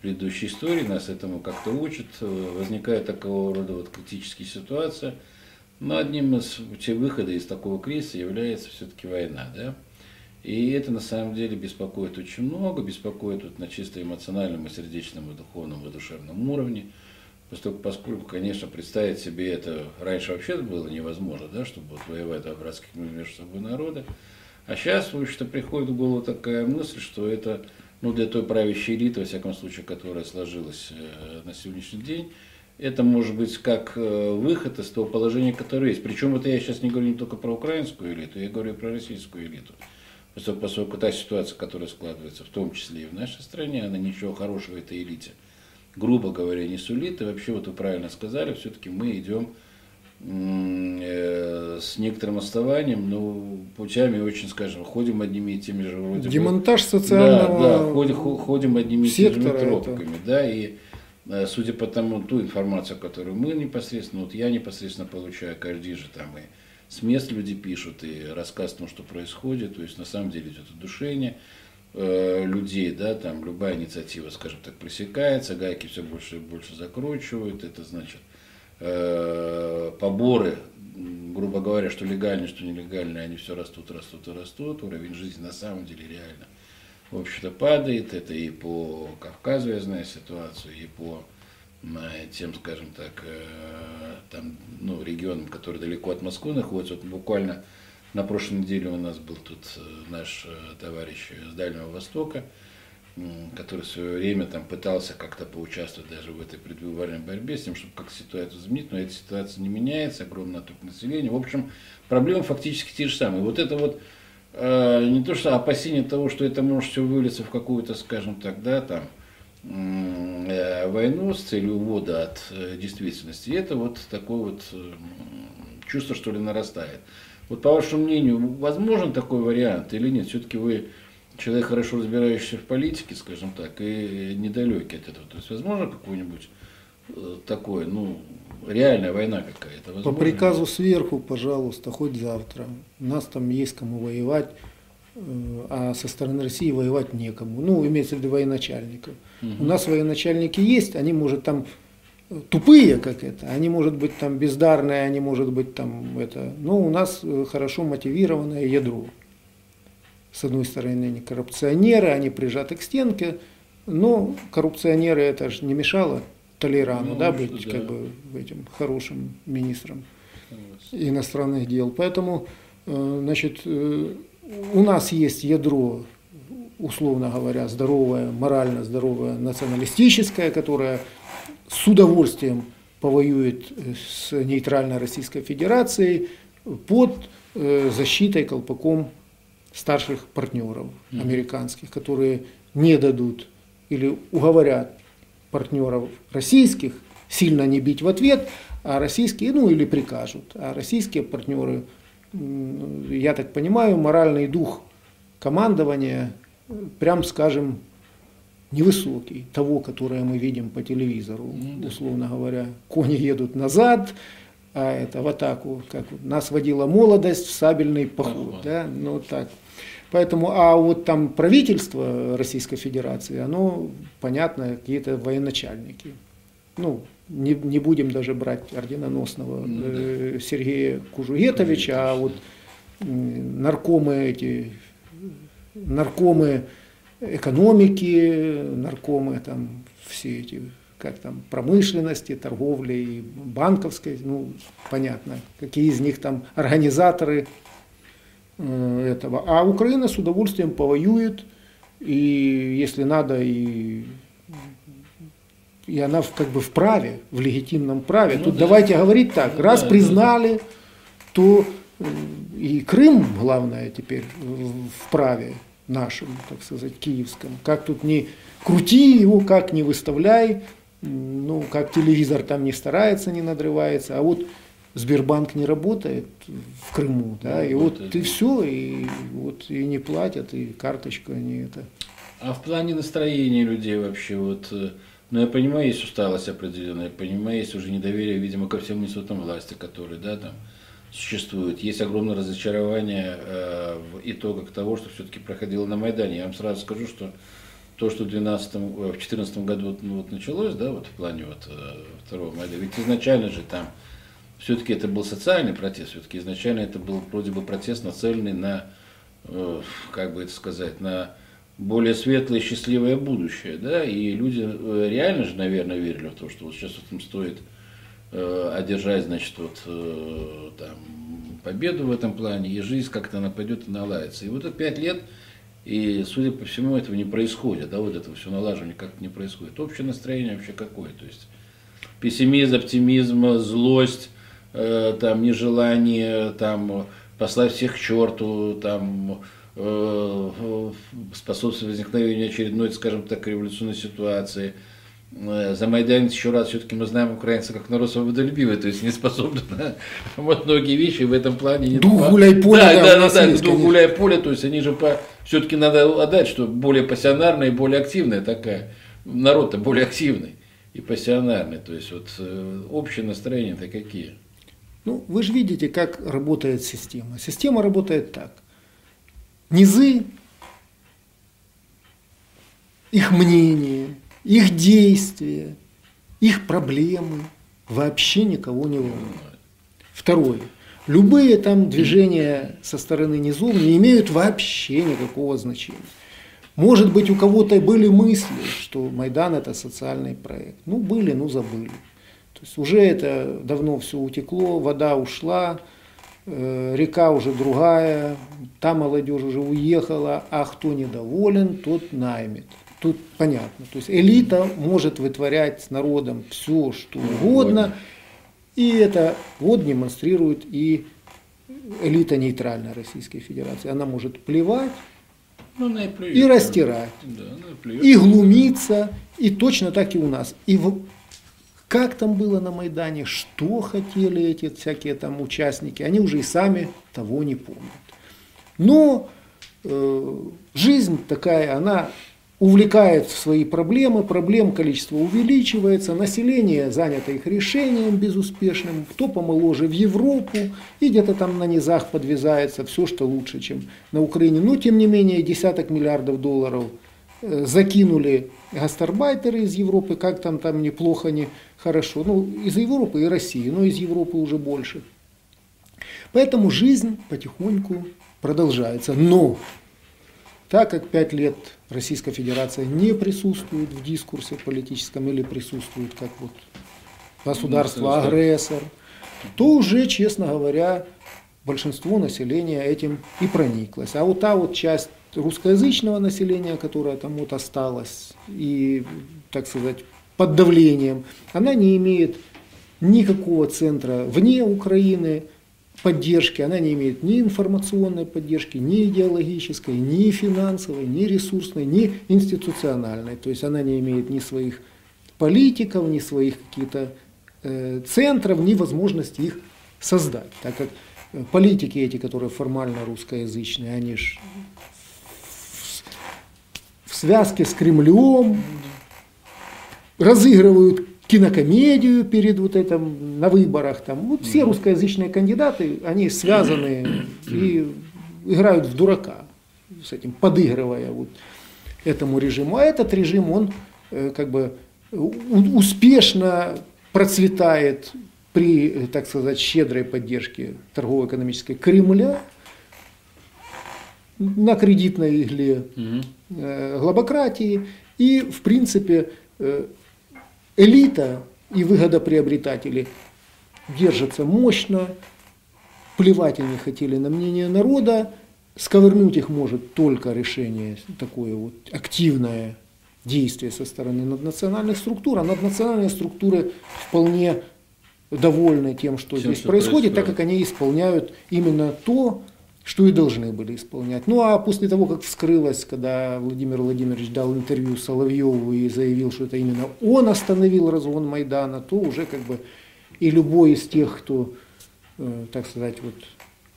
предыдущей истории нас этому как-то учит, возникает такого рода вот критические ситуации – но одним из выхода из такого кризиса является все-таки война. Да? И это на самом деле беспокоит очень много, беспокоит вот на чисто эмоциональном и сердечном, и духовном, и душевном уровне. Поскольку, поскольку, конечно, представить себе это раньше вообще было невозможно, да, чтобы вот воевать два братских между собой народа. А сейчас, в общем-то, приходит в голову такая мысль, что это ну, для той правящей элиты, во всяком случае, которая сложилась э, на сегодняшний день, это может быть как э, выход из того положения, которое есть. Причем это я сейчас не говорю не только про украинскую элиту, я говорю и про российскую элиту. Поскольку, та ситуация, которая складывается в том числе и в нашей стране, она ничего хорошего этой элите, грубо говоря, не сулит. И вообще, вот вы правильно сказали, все-таки мы идем э, с некоторым отставанием, но ну, путями очень, скажем, ходим одними и теми же вроде Демонтаж бы, социального Да, да ходим, ходим одними и теми же тропками, это. да, и судя по тому, ту информацию, которую мы непосредственно, вот я непосредственно получаю, каждый же там и с мест люди пишут, и рассказ о том, что происходит, то есть на самом деле идет удушение э, людей, да, там любая инициатива, скажем так, пресекается, гайки все больше и больше закручивают, это значит э, поборы, грубо говоря, что легальные, что нелегальные, они все растут, растут и растут, уровень жизни на самом деле реально в общем-то, падает. Это и по Кавказу я знаю ситуацию, и по тем, скажем так, э, там, ну, регионам, которые далеко от Москвы находятся. Вот буквально на прошлой неделе у нас был тут э, наш э, товарищ с Дальнего Востока, который в свое время там пытался как-то поучаствовать даже в этой предвыборной борьбе с тем, чтобы как ситуацию изменить, но эта ситуация не меняется, огромный отток населения. В общем, проблемы фактически те же самые. Вот это вот Э, не то что опасение того, что это может все вылиться в какую-то, скажем так, да, там, э, войну с целью увода от э, действительности, это вот такое вот чувство, что ли, нарастает. Вот по вашему мнению, возможен такой вариант или нет? Все-таки вы человек, хорошо разбирающийся в политике, скажем так, и недалекий от этого. То есть возможно какой-нибудь э, такой, ну, реальная война какая-то? Возможно? По приказу сверху, пожалуйста, хоть завтра. У нас там есть кому воевать, э, а со стороны России воевать некому. Ну, имеется в виду военачальников. Угу. У нас военачальники есть, они, может, там тупые, как это, они, может быть, там бездарные, они, может быть, там это, но у нас э, хорошо мотивированное ядро. С одной стороны, они коррупционеры, они прижаты к стенке, но коррупционеры это же не мешало Толерану, ну, да, быть да. как бы этим хорошим министром иностранных дел. Поэтому, э, значит, э, у нас есть ядро, условно говоря, здоровое, морально здоровое, националистическое, которое с удовольствием повоюет э, с нейтральной Российской Федерацией под защитой колпаком старших партнеров американских, которые не дадут или уговорят партнеров российских сильно не бить в ответ, а российские, ну или прикажут, а российские партнеры, я так понимаю, моральный дух командования, прям скажем, невысокий, того, которое мы видим по телевизору, ну условно говоря. Кони едут назад, а это в атаку, как нас водила молодость в сабельный поход, да, ну так. Поэтому, а вот там правительство Российской Федерации, оно, понятно, какие-то военачальники. Ну, не, не будем даже брать орденоносного э, Сергея Кужугетовича, а вот э, наркомы эти, наркомы экономики, наркомы, там все эти, как там, промышленности, торговли и банковской, ну, понятно, какие из них там организаторы этого. А Украина с удовольствием повоюет, и если надо, и, и она как бы в праве, в легитимном праве. Ну, Тут да. давайте говорить так, ну, раз да, признали, то э, и Крым, главное, теперь в праве нашем, так сказать, киевском. Как тут не крути его, как не выставляй, ну, как телевизор там не старается, не надрывается, а вот Сбербанк не работает в Крыму, да, и вот и все, и вот и не платят, и карточка не это. А в плане настроения людей вообще, вот, э, ну, я понимаю, есть усталость определенная, я понимаю, есть уже недоверие, видимо, ко всем институтам власти, которые, да, там, существует. Есть огромное разочарование э, в итогах того, что все-таки проходило на Майдане. Я вам сразу скажу, что то, что в 2012, э, в 2014 году ну, вот началось, да, вот в плане вот, э, второго Майдана, ведь изначально же там все-таки это был социальный протест, все-таки изначально это был вроде бы протест, нацеленный на, э, как бы это сказать, на более светлое счастливое будущее, да, и люди э, реально же, наверное, верили в то, что вот сейчас вот им стоит Э, одержать, значит, вот э, там победу в этом плане, и жизнь как-то она пойдет и наладится. И вот это пять лет, и, судя по всему, этого не происходит, да, вот этого все налаживание как-то не происходит. Общее настроение вообще какое? То есть пессимизм, оптимизм, злость, там, нежелание, там, послать всех к черту, там, э, способствовать возникновению очередной, скажем так, революционной ситуации – Э, за Майдан еще раз, все-таки мы знаем украинцев как народ свободолюбивый, то есть не способны на вот многие вещи в этом плане. Не дух гуляй поле. Да, да, да, да, есть, дух гуляй поле, то есть они же по, все-таки надо отдать, что более пассионарная и более активная такая, народ-то более активный и пассионарный, то есть вот э, общее настроение-то какие? Ну, вы же видите, как работает система. Система работает так. Низы, их мнение, их действия, их проблемы вообще никого не волнуют. Второе. Любые там движения со стороны низов не имеют вообще никакого значения. Может быть, у кого-то были мысли, что Майдан это социальный проект. Ну, были, ну, забыли. То есть уже это давно все утекло, вода ушла, э, река уже другая, та молодежь уже уехала, а кто недоволен, тот наймет. Тут понятно. То есть элита может вытворять с народом все, что угодно. И это вот демонстрирует и элита нейтральной Российской Федерации. Она может плевать ну, и, растирать, да, и глумиться, и точно так и у нас. И в, как там было на Майдане, что хотели эти всякие там участники, они уже и сами того не помнят. Но э, жизнь такая, она увлекает в свои проблемы, проблем количество увеличивается, население занято их решением безуспешным, кто помоложе в Европу, и где-то там на низах подвязается все, что лучше, чем на Украине. Но тем не менее десяток миллиардов долларов закинули гастарбайтеры из Европы, как там там неплохо, не хорошо. Ну, из Европы и России, но из Европы уже больше. Поэтому жизнь потихоньку продолжается. Но так как пять лет Российская Федерация не присутствует в дискурсе политическом или присутствует как вот государство-агрессор, то уже, честно говоря, большинство населения этим и прониклось. А вот та вот часть русскоязычного населения, которая там вот осталась и, так сказать, под давлением, она не имеет никакого центра вне Украины, поддержки, она не имеет ни информационной поддержки, ни идеологической, ни финансовой, ни ресурсной, ни институциональной. То есть она не имеет ни своих политиков, ни своих каких-то э, центров, ни возможности их создать. Так как э, политики эти, которые формально русскоязычные, они же в связке с Кремлем разыгрывают кинокомедию перед вот этим на выборах. Там. Вот все русскоязычные кандидаты, они связаны и играют в дурака с этим, подыгрывая вот этому режиму. А этот режим, он э, как бы успешно процветает при, так сказать, щедрой поддержке торгово-экономической Кремля на кредитной игле э, глобократии. И, в принципе, э, элита и выгодоприобретатели держатся мощно, плевать они хотели на мнение народа, сковырнуть их может только решение, такое вот активное действие со стороны наднациональных структур, а наднациональные структуры вполне довольны тем, что тем, здесь что происходит, происходит, так как они исполняют именно то, что и должны были исполнять. Ну а после того, как вскрылось, когда Владимир Владимирович дал интервью Соловьеву и заявил, что это именно он остановил разгон Майдана, то уже как бы и любой из тех, кто, э, так сказать, вот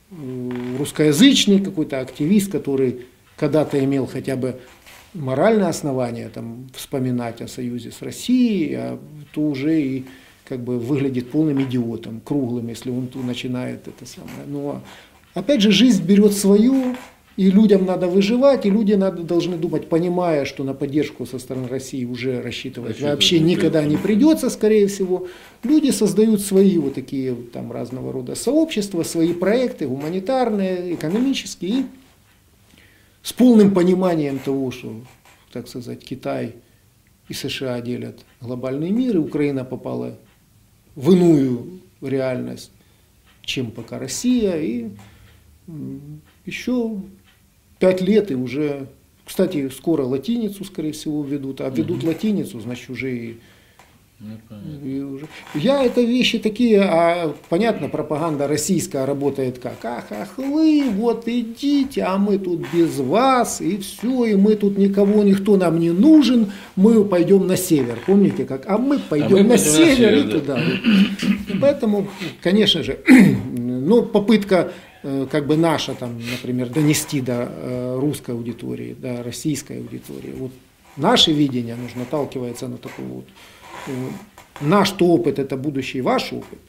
э, русскоязычный какой-то активист, который когда-то имел хотя бы моральное основание там, вспоминать о союзе с Россией, а, то уже и как бы выглядит полным идиотом, круглым, если он начинает это самое. Ну, а Опять же, жизнь берет свою, и людям надо выживать, и люди надо, должны думать, понимая, что на поддержку со стороны России уже рассчитывать Рассчитывать вообще никогда не придется, скорее всего. Люди создают свои вот такие там разного рода сообщества, свои проекты, гуманитарные, экономические, и с полным пониманием того, что, так сказать, Китай и США делят глобальный мир, и Украина попала в иную реальность, чем пока Россия, и еще пять лет и уже, кстати, скоро латиницу, скорее всего, ведут, а ведут угу. латиницу, значит, уже и ну. Я это вещи такие, а понятно, пропаганда российская работает как, ах, ах вы, вот идите, а мы тут без вас, и все, и мы тут никого, никто нам не нужен, мы пойдем на север, помните как, а мы пойдем а мы на, север, на север, и туда. И поэтому, конечно же, ну, попытка как бы наша, там, например, донести до э, русской аудитории, до российской аудитории. Вот наше видение нужно наталкивается на такой вот э, наш -то опыт это будущий ваш опыт.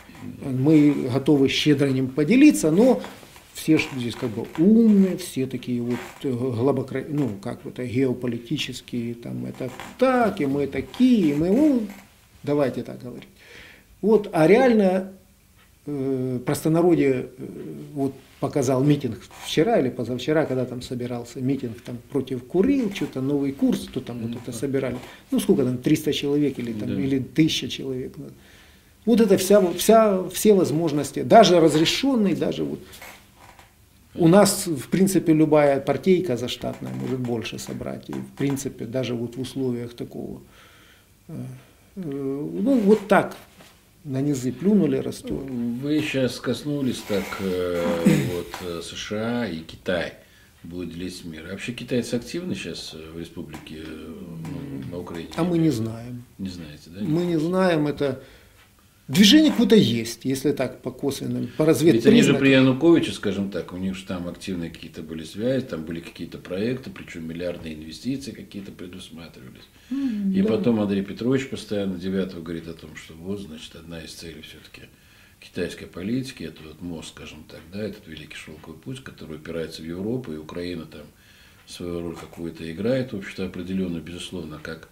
Мы готовы щедро ним поделиться, но все здесь как бы умные, все такие вот глубоко, ну как это геополитические, там это так, и мы такие, и мы, ну, давайте так говорить. Вот, а реально э, простонародье э, вот показал митинг вчера или позавчера, когда там собирался митинг там против Курил, что-то новый курс, кто там вот это собирали. Ну сколько там, 300 человек или там, да. или 1000 человек. Вот это вся, вся, все возможности, даже разрешенные, даже вот у нас, в принципе, любая партийка заштатная может больше собрать. И, в принципе, даже вот в условиях такого, э, э, ну, вот так, на низы плюнули, растет. Вы сейчас коснулись так э, вот, э, США и Китай. будет делить мир. А вообще китайцы активны сейчас в республике, ну, на Украине? А мы не знаем. Не знаете, да? Мы не знаем, это Движение какое-то есть, если так по косвенным, по разведке. Ведь они же при Януковиче, скажем так, у них же там активные какие-то были связи, там были какие-то проекты, причем миллиардные инвестиции какие-то предусматривались. Mm, И да. потом Андрей Петрович постоянно девятого говорит о том, что вот, значит, одна из целей все-таки китайской политики, это вот мост, скажем так, да, этот великий шелковый путь, который упирается в Европу, и Украина там свою роль какую-то играет, в общем-то, определенно, безусловно, как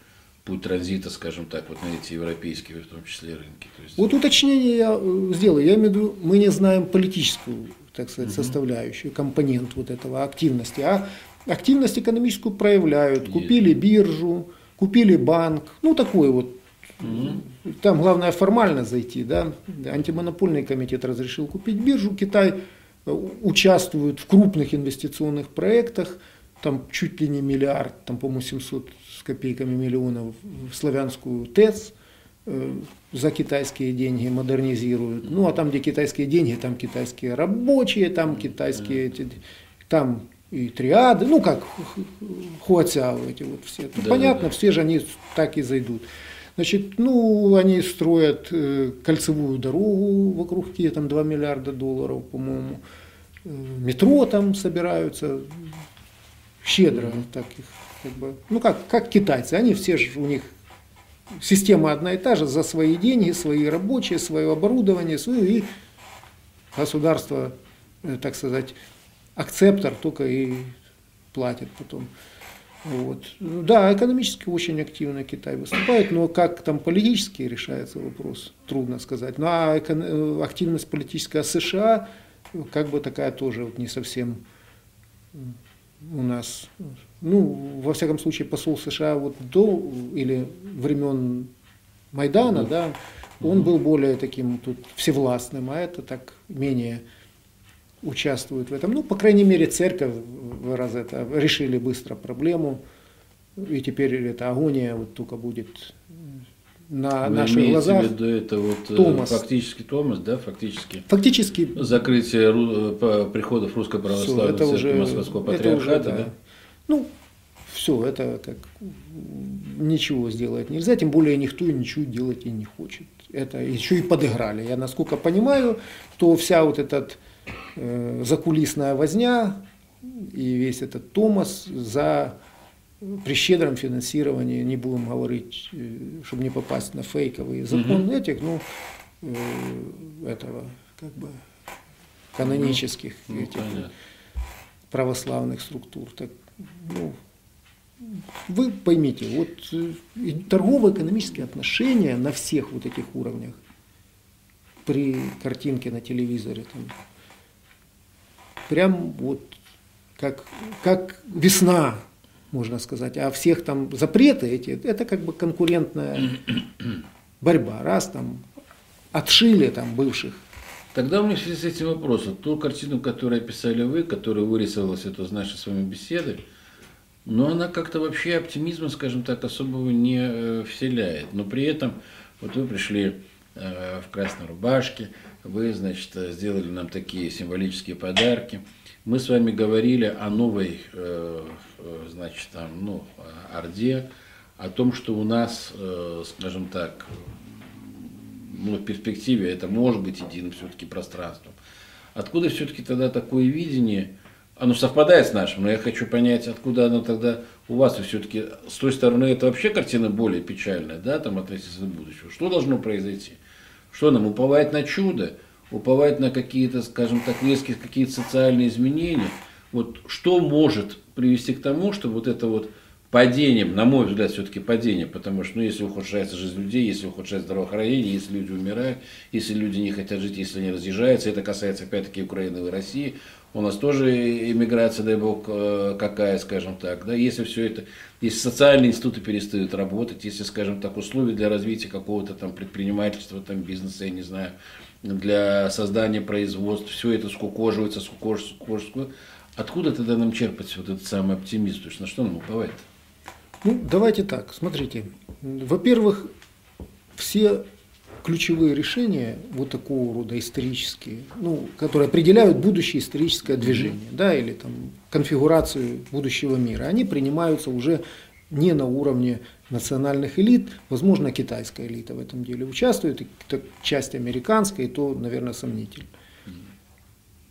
путь транзита, скажем так, вот на эти европейские, в том числе, рынки. То есть... Вот уточнение я э, сделаю. Я имею в виду, мы не знаем политическую, так сказать, угу. составляющую, компонент вот этого активности, а активность экономическую проявляют. Есть. Купили биржу, купили банк, ну такой вот. Угу. Там главное формально зайти, да. Антимонопольный комитет разрешил купить биржу. Китай э, участвует в крупных инвестиционных проектах, там чуть ли не миллиард, там, по-моему, 700 с копейками миллионов в славянскую ТЭЦ э, за китайские деньги модернизируют. Ну, а там, где китайские деньги, там китайские рабочие, там китайские, эти, там и триады, ну, как хуацяо эти вот все. Ну, да, понятно, да, все же они так и зайдут. Значит, ну, они строят э, кольцевую дорогу вокруг Киева, там 2 миллиарда долларов, по-моему. Э, метро там собираются, щедро так их как бы, ну как, как китайцы, они все же у них система одна и та же, за свои деньги, свои рабочие, свое оборудование, свое, и государство, э, так сказать, акцептор только и платит потом. Вот. Да, экономически очень активно Китай выступает, но как там политически решается вопрос, трудно сказать. Ну а э, активность политическая США, как бы такая тоже вот не совсем у нас, ну, во всяком случае, посол США вот до или времен Майдана, да, он был более таким тут всевластным, а это так менее участвует в этом. Ну, по крайней мере, церковь раз это решили быстро проблему, и теперь эта агония вот только будет на Вы наших глазах. В виду это вот э, Томас. фактически Томас, да, фактически. Фактически. Закрытие ру, приходов русской православной церкви уже, Московского патриархата, уже, да. да? Ну, все, это как ничего сделать нельзя, тем более никто ничего делать и не хочет. Это еще и подыграли. Я насколько понимаю, то вся вот эта э, закулисная возня и весь этот Томас за при щедром финансировании, не будем говорить, э, чтобы не попасть на фейковый закон угу. этих, ну, э, этого, как бы, канонических ну, этих понятно. православных структур. Так, ну, вы поймите, вот э, торгово-экономические отношения на всех вот этих уровнях, при картинке на телевизоре, там, прям вот как, как весна можно сказать. А всех там запреты эти, это как бы конкурентная борьба. Раз там отшили там бывших. Тогда у меня в связи с этим вопрос. Ту картину, которую описали вы, которая вырисовалась это из нашей с вами беседы, но она как-то вообще оптимизма, скажем так, особого не э, вселяет. Но при этом вот вы пришли э, в красной рубашке, вы, значит, сделали нам такие символические подарки – мы с вами говорили о новой, э, э, значит, там, ну, Орде, о том, что у нас, э, скажем так, ну, в перспективе это может быть единым все-таки пространством. Откуда все-таки тогда такое видение? Оно совпадает с нашим, но я хочу понять, откуда оно тогда у вас, все-таки с той стороны это вообще картина более печальная, да, там относительно будущего. Что должно произойти? Что нам уповать на чудо? Уповать на какие-то, скажем так, резкие какие-то социальные изменения. Вот что может привести к тому, что вот это вот падение, на мой взгляд, все-таки падение, потому что ну, если ухудшается жизнь людей, если ухудшается здравоохранение, если люди умирают, если люди не хотят жить, если они разъезжаются, это касается опять-таки Украины и России, у нас тоже иммиграция, дай бог, э, какая, скажем так, да, если все это, если социальные институты перестают работать, если, скажем так, условия для развития какого-то там предпринимательства, там бизнеса, я не знаю, для создания производств, все это скукоживается, скукоживается, скукоживается. Откуда тогда нам черпать вот этот самый оптимизм? То есть на что нам уповать? Ну, давайте так, смотрите. Во-первых, все ключевые решения, вот такого рода исторические, ну, которые определяют будущее историческое движение, да, или там конфигурацию будущего мира, они принимаются уже не на уровне национальных элит, возможно, китайская элита в этом деле участвует, и часть американская, и то, наверное, сомнительно.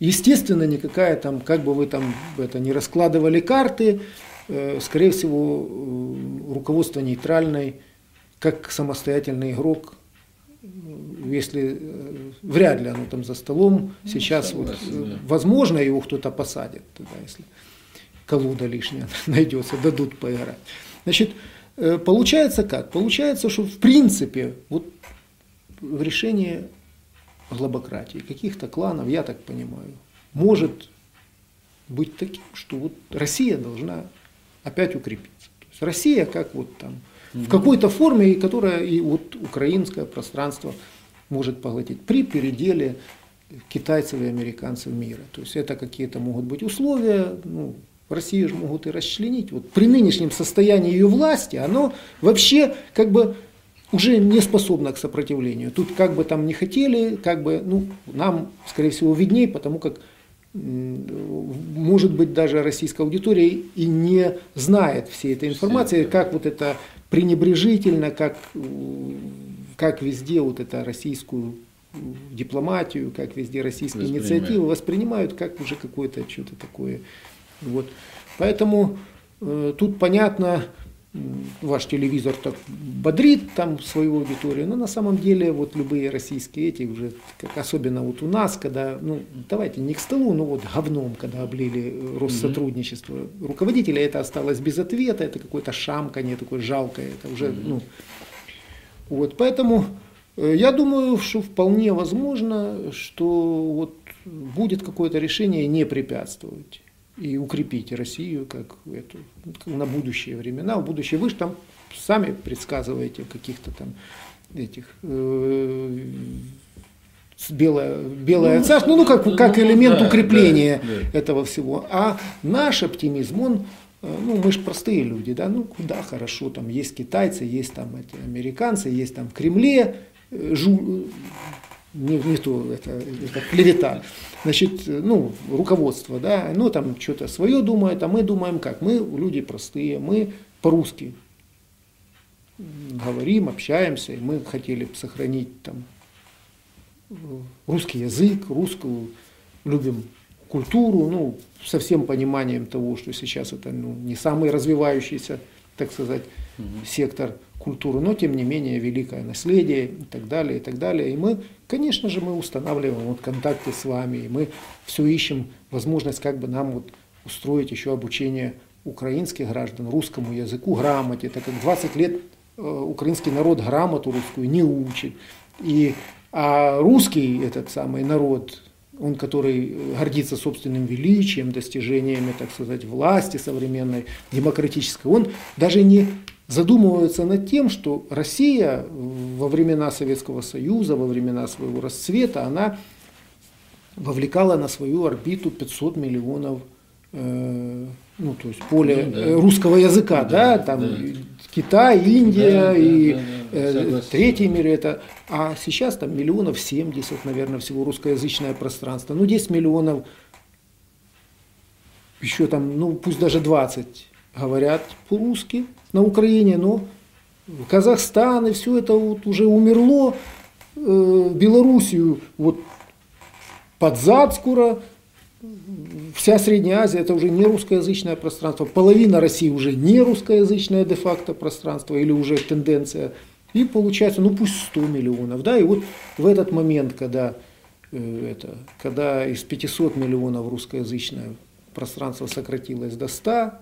Естественно, никакая там, как бы вы там это не раскладывали карты, э, скорее всего, э, руководство нейтральной, как самостоятельный игрок, э, если вряд ли оно там за столом, ну, сейчас согласен, вот, да. возможно, его кто-то посадит, туда, если колуда лишняя найдется, дадут поиграть. Значит, получается как? Получается, что в принципе вот в решении глобократии, каких-то кланов, я так понимаю, может быть таким, что вот Россия должна опять укрепиться. То есть Россия как вот там в какой-то форме, которая и вот украинское пространство может поглотить при переделе китайцев и американцев мира. То есть это какие-то могут быть условия, ну, Россию же могут и расчленить. Вот при нынешнем состоянии ее власти, оно вообще как бы уже не способна к сопротивлению. Тут как бы там не хотели, как бы, ну, нам, скорее всего, видней, потому как может быть даже российская аудитория и не знает всей этой информации, как вот это пренебрежительно, как, как везде вот это российскую дипломатию, как везде российские инициативы воспринимают как уже какое-то что-то такое. Вот. Поэтому э, тут понятно, ваш телевизор так бодрит там свою аудиторию, но на самом деле вот любые российские эти уже, как особенно вот у нас, когда, ну давайте не к столу, но вот говном, когда облили Россотрудничество, mm-hmm. руководителя это осталось без ответа, это какое-то шамканье такое жалкое, это уже, mm-hmm. ну, вот, поэтому э, я думаю, что вполне возможно, что вот будет какое-то решение не препятствовать и укрепить Россию как эту, на будущие времена. В будущее вы же там сами предсказываете каких-то там этих э, белое, белое ну, царство, ну, ну как, как ну, элемент да, укрепления да, да. этого всего. А наш оптимизм, он, э, ну мы же простые люди, да, ну куда хорошо, там есть китайцы, есть там эти американцы, есть там в Кремле, э, жу, не, не то, это, это клевета. Значит, ну, руководство, да, ну, там что-то свое думает, а мы думаем как? Мы люди простые, мы по-русски говорим, общаемся, и мы хотели бы сохранить там русский язык, русскую, любим культуру, ну, со всем пониманием того, что сейчас это ну, не самый развивающийся, так сказать, угу. сектор культуры, но тем не менее великое наследие и так далее, и так далее. И мы, конечно же, мы устанавливаем вот контакты с вами, и мы все ищем возможность как бы нам вот устроить еще обучение украинских граждан русскому языку, грамоте, так как 20 лет э, украинский народ грамоту русскую не учит. И, а русский этот самый народ, он, который гордится собственным величием, достижениями, так сказать, власти современной, демократической, он даже не задумываются над тем, что Россия во времена Советского Союза, во времена своего расцвета, она вовлекала на свою орбиту 500 миллионов э, ну, то есть поле ну, да. Русского языка, да, да там да. Китай, Индия да, и да, да, э, третий мир это, а сейчас там миллионов 70, наверное, всего русскоязычное пространство, ну 10 миллионов, еще там, ну пусть даже 20 говорят по-русски, на Украине, но Казахстан и все это вот уже умерло, э, Белоруссию вот под зад вся Средняя Азия это уже не русскоязычное пространство, половина России уже не русскоязычное де-факто пространство или уже тенденция. И получается, ну пусть 100 миллионов, да, и вот в этот момент, когда, э, это, когда из 500 миллионов русскоязычное пространство сократилось до 100,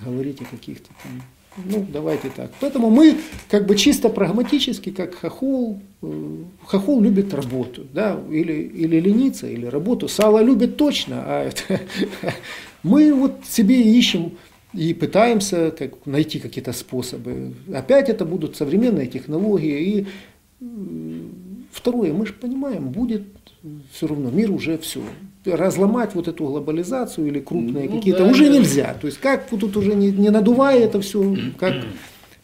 говорить о каких-то там, ну, давайте так. Поэтому мы как бы чисто прагматически, как хохол, э, хохол любит работу, да, или, или лениться, или работу. Сало любит точно, а это, мы вот себе ищем и пытаемся как, найти какие-то способы. Опять это будут современные технологии. И второе, мы же понимаем, будет все равно мир уже все. Разломать вот эту глобализацию или крупные ну, какие-то да, уже да. нельзя. То есть как тут уже не, не надувая это все, как.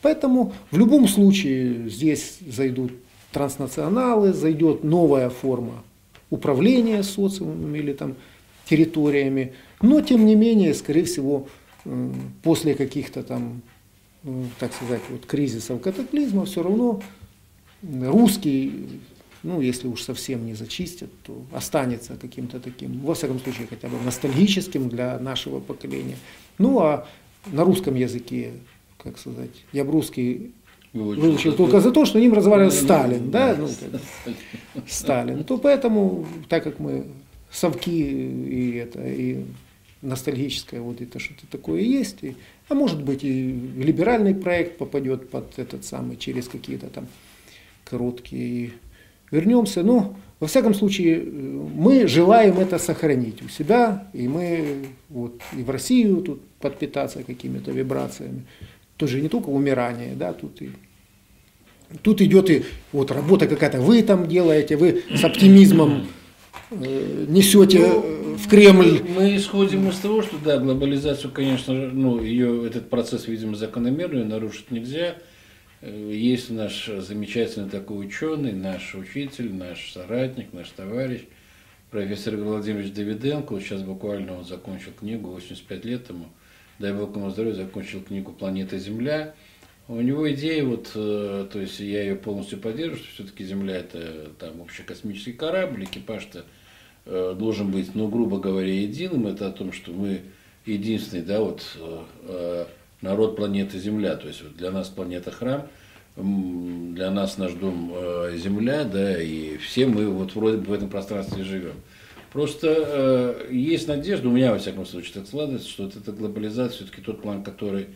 Поэтому в любом случае здесь зайдут транснационалы, зайдет новая форма управления социумами или там территориями. Но, тем не менее, скорее всего, после каких-то там, так сказать, вот кризисов, катаклизмов, все равно русский, ну, если уж совсем не зачистят, то останется каким-то таким, во всяком случае, хотя бы ностальгическим для нашего поколения. Ну, а на русском языке, как сказать, я бы русский выучил, выучил только за то, что ним разговаривал Сталин, да, ну, Сталин. То поэтому, так как мы совки и это, и ностальгическое вот это что-то такое есть, и, а может быть и либеральный проект попадет под этот самый через какие-то там короткие. Вернемся, ну, во всяком случае, мы желаем это сохранить у себя, и мы вот и в Россию тут подпитаться какими-то вибрациями. Тут же не только умирание, да, тут и Тут идет и вот работа какая-то, вы там делаете, вы с оптимизмом э, несете ну, в Кремль. Мы исходим из того, что да, глобализацию, конечно, ну, ее, этот процесс, видимо, закономерный, нарушить нельзя. Э, есть наш замечательный такой ученый, наш учитель, наш соратник, наш товарищ, профессор Владимирович Давиденко. Вот сейчас буквально он закончил книгу, 85 лет ему, дай бог ему здоровья, закончил книгу «Планета Земля». У него идея, вот, э, то есть я ее полностью поддерживаю, что все-таки Земля это там общекосмический корабль, экипаж-то э, должен быть, ну, грубо говоря, единым. Это о том, что мы единственный, да, вот народ планеты Земля. То есть для нас планета храм, для нас наш дом Земля, да, и все мы вот вроде бы в этом пространстве живем. Просто э, есть надежда, у меня во всяком случае так складывается, что вот эта глобализация все-таки тот план, который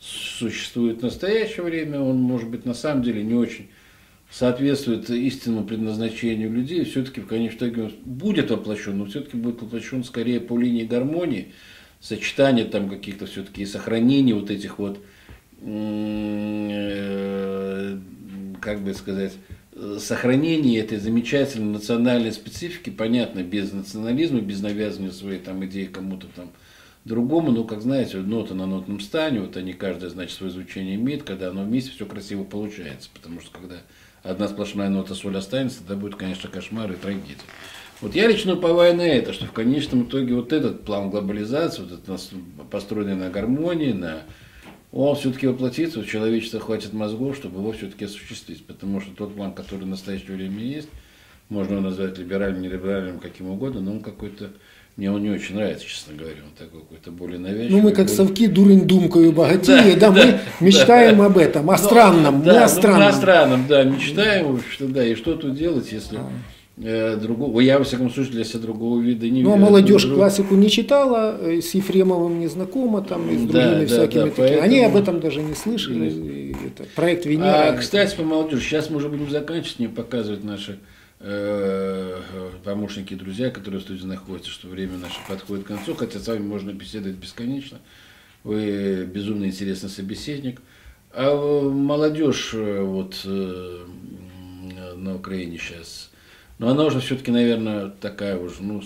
существует в настоящее время, он, может быть, на самом деле не очень соответствует истинному предназначению людей, все-таки в конечном итоге будет воплощен, но все-таки будет воплощен скорее по линии гармонии, сочетания там каких-то все-таки и сохранения вот этих вот, э, как бы сказать, сохранение этой замечательной национальной специфики, понятно, без национализма, без навязывания своей там идеи кому-то там другому, ну, как знаете, нота на нотном стане, вот они каждое, значит, свое звучание имеет, когда оно вместе все красиво получается, потому что когда одна сплошная нота соль останется, тогда будет, конечно, кошмар и трагедия. Вот я лично уповаю на это, что в конечном итоге вот этот план глобализации, вот этот построенный на гармонии, на он все-таки воплотится, у человечества хватит мозгов, чтобы его все-таки осуществить. Потому что тот план, который в настоящее время есть, можно его назвать либеральным, нелиберальным, каким угодно, но он какой-то мне он не очень нравится, честно говоря, он такой какой-то более навязчивый. Ну, мы как более... совки дурень думкою богатеи, да, да, да, мы мечтаем да. об этом, о ну, странном, да, мы о странном. Ну, о странном, да, мечтаем, что да, и что тут делать, если другого, я, во всяком случае, для себя другого вида не Ну, а молодежь друг... классику не читала, э, с Ефремовым не знакома, там, и с другими да, всякими да, такими. Поэтому... Они об этом даже не слышали. Это, проект Венера. А, кстати, по молодежи, сейчас мы уже будем заканчивать, мне показывать наши Э, помощники и друзья, которые в студии находятся, что время наше подходит к концу, хотя с вами можно беседовать бесконечно. Вы безумно интересный собеседник. А молодежь э, вот э, на Украине сейчас, ну она уже все-таки, наверное, такая уже, ну,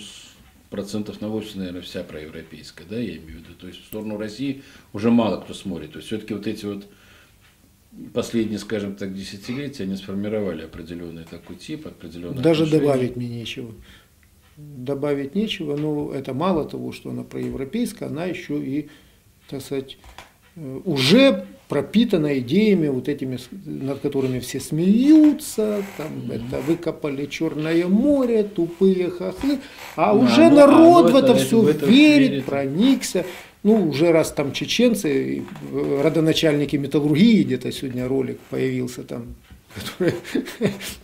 процентов на 80, наверное, вся проевропейская, да, я имею в виду. То есть в сторону России уже мало кто смотрит. То есть все-таки вот эти вот последние, скажем так, десятилетия они сформировали определенный такой тип, определенный. Даже отношение. добавить мне нечего. Добавить нечего, но это мало того, что она проевропейская, она еще и, так сказать, э, уже пропитана идеями вот этими, над которыми все смеются, там mm-hmm. это выкопали Черное море, тупые хохлы, а ну, уже оно, народ оно в это, это все в это верит, верит, проникся ну, уже раз там чеченцы, родоначальники металлургии, где-то сегодня ролик появился там,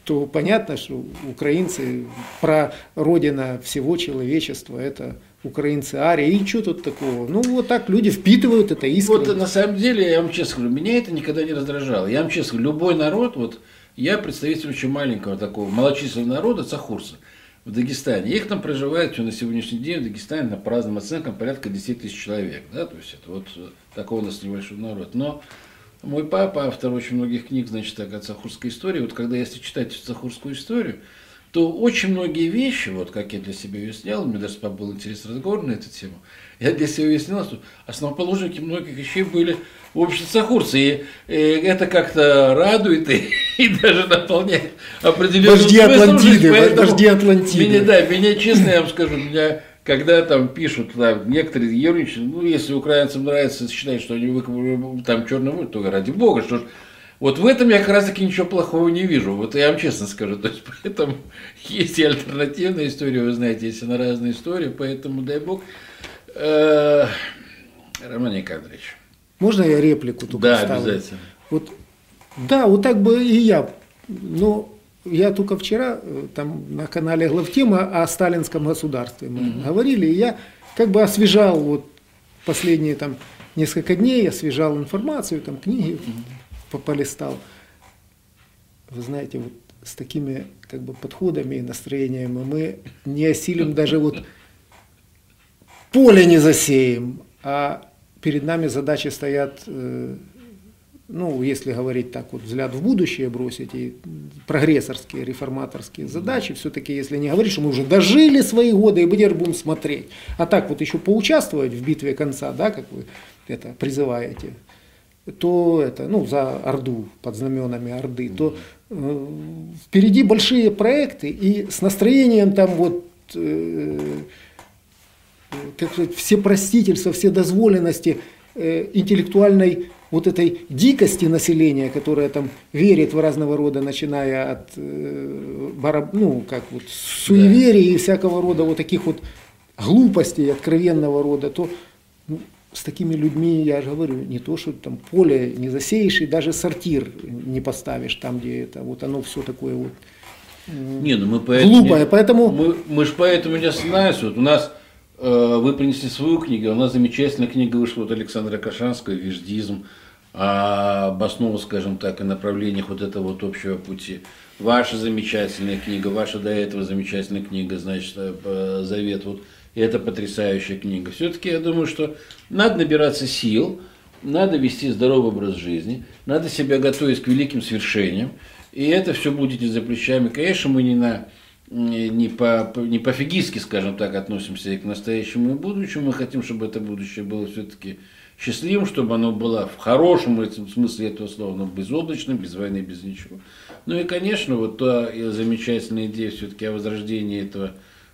то понятно, что украинцы, про родина всего человечества, это украинцы ария, и что тут такого? Ну, вот так люди впитывают это искренне. Вот на самом деле, я вам честно говорю, меня это никогда не раздражало. Я вам честно говорю, любой народ, вот я представитель очень маленького такого малочисленного народа, цахурса, в Дагестане. Их там проживает на сегодняшний день в Дагестане на по разным оценкам порядка 10 тысяч человек. Да? То есть это вот такой у нас небольшой народ. Но мой папа, автор очень многих книг, значит, о Сахурской истории. Вот когда если читать Сахурскую историю, то очень многие вещи, вот как я для себя уяснял, мне даже был интересный разговор на эту тему, я для себя уяснял, что основоположники многих вещей были в обществе Сахурца, и, и это как-то радует и, и даже наполняет определенным Вожди Атлантиды, вожди Атлантиды. Меня, да, меня, честно я вам скажу, меня когда там пишут, там, некоторые ерничают, ну, если украинцам нравится считать, что они там черный то ради бога, что ж, вот в этом я как раз таки ничего плохого не вижу. Вот я вам честно скажу. То есть, поэтому есть и альтернативная история, вы знаете, есть она разные истории, поэтому дай бог. Э, Роман Никандрович. Можно я реплику только Да, вставлю? обязательно. Вот, да, вот так бы и я. Но я только вчера э, там на канале Главтема о сталинском государстве мы mm-hmm. говорили, и я как бы освежал вот последние там несколько дней, освежал информацию, там книги mm-hmm полистал. Вы знаете, вот с такими как бы подходами и настроениями мы не осилим даже вот поле не засеем, а перед нами задачи стоят, э, ну, если говорить так вот, взгляд в будущее бросить, и прогрессорские, реформаторские задачи, все-таки, если не говорить, что мы уже дожили свои годы и теперь будем смотреть, а так вот еще поучаствовать в битве конца, да, как вы это призываете, то это, ну, за Орду, под знаменами Орды, то э, впереди большие проекты, и с настроением там вот, э, как сказать, все простительства, все дозволенности э, интеллектуальной вот этой дикости населения, которое там верит в разного рода, начиная от э, ну, как вот суеверий да. и всякого рода вот таких вот глупостей откровенного рода, то ну, с такими людьми, я же говорю, не то, что там поле не засеешь, и даже сортир не поставишь там, где это, вот оно все такое вот не, ну мы поэтому, глупое, поэтому... Мы, мы же поэтому не остановимся. Вот у нас, э, вы принесли свою книгу, у нас замечательная книга вышла от Александра Кашанского «Веждизм», об основах, скажем так, и направлениях вот этого вот общего пути. Ваша замечательная книга, ваша до этого замечательная книга, значит, э, «Завет». Вот и это потрясающая книга. Все-таки я думаю, что надо набираться сил, надо вести здоровый образ жизни, надо себя готовить к великим свершениям, и это все будете за плечами. Конечно, мы не на не по, не по-фигистски, скажем так, относимся и к настоящему и будущему. Мы хотим, чтобы это будущее было все-таки счастливым, чтобы оно было в хорошем смысле этого слова, но безоблачным, без войны, без ничего. Ну и, конечно, вот та замечательная идея все-таки о возрождении этого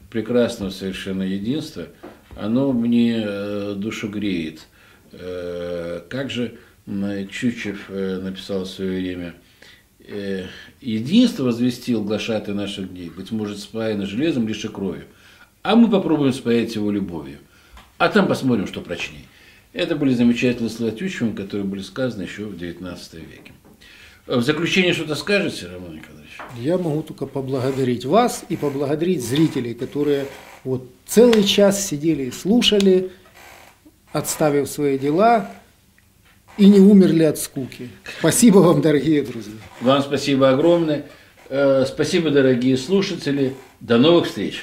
прекрасного совершенно единства, оно мне э, душу греет. Э, как же Чучев э, написал в свое время, единство возвестил глашатый наших дней, быть может, спаяно железом лишь и кровью, а мы попробуем спаять его любовью, а там посмотрим, что прочнее. Это были замечательные слова Тючева, которые были сказаны еще в XIX веке. В заключение что-то скажете, Роман Николаевич? Я могу только поблагодарить вас и поблагодарить зрителей, которые вот целый час сидели и слушали, отставив свои дела, и не умерли от скуки. Спасибо вам, дорогие друзья. Вам спасибо огромное. Э, спасибо, дорогие слушатели. До новых встреч.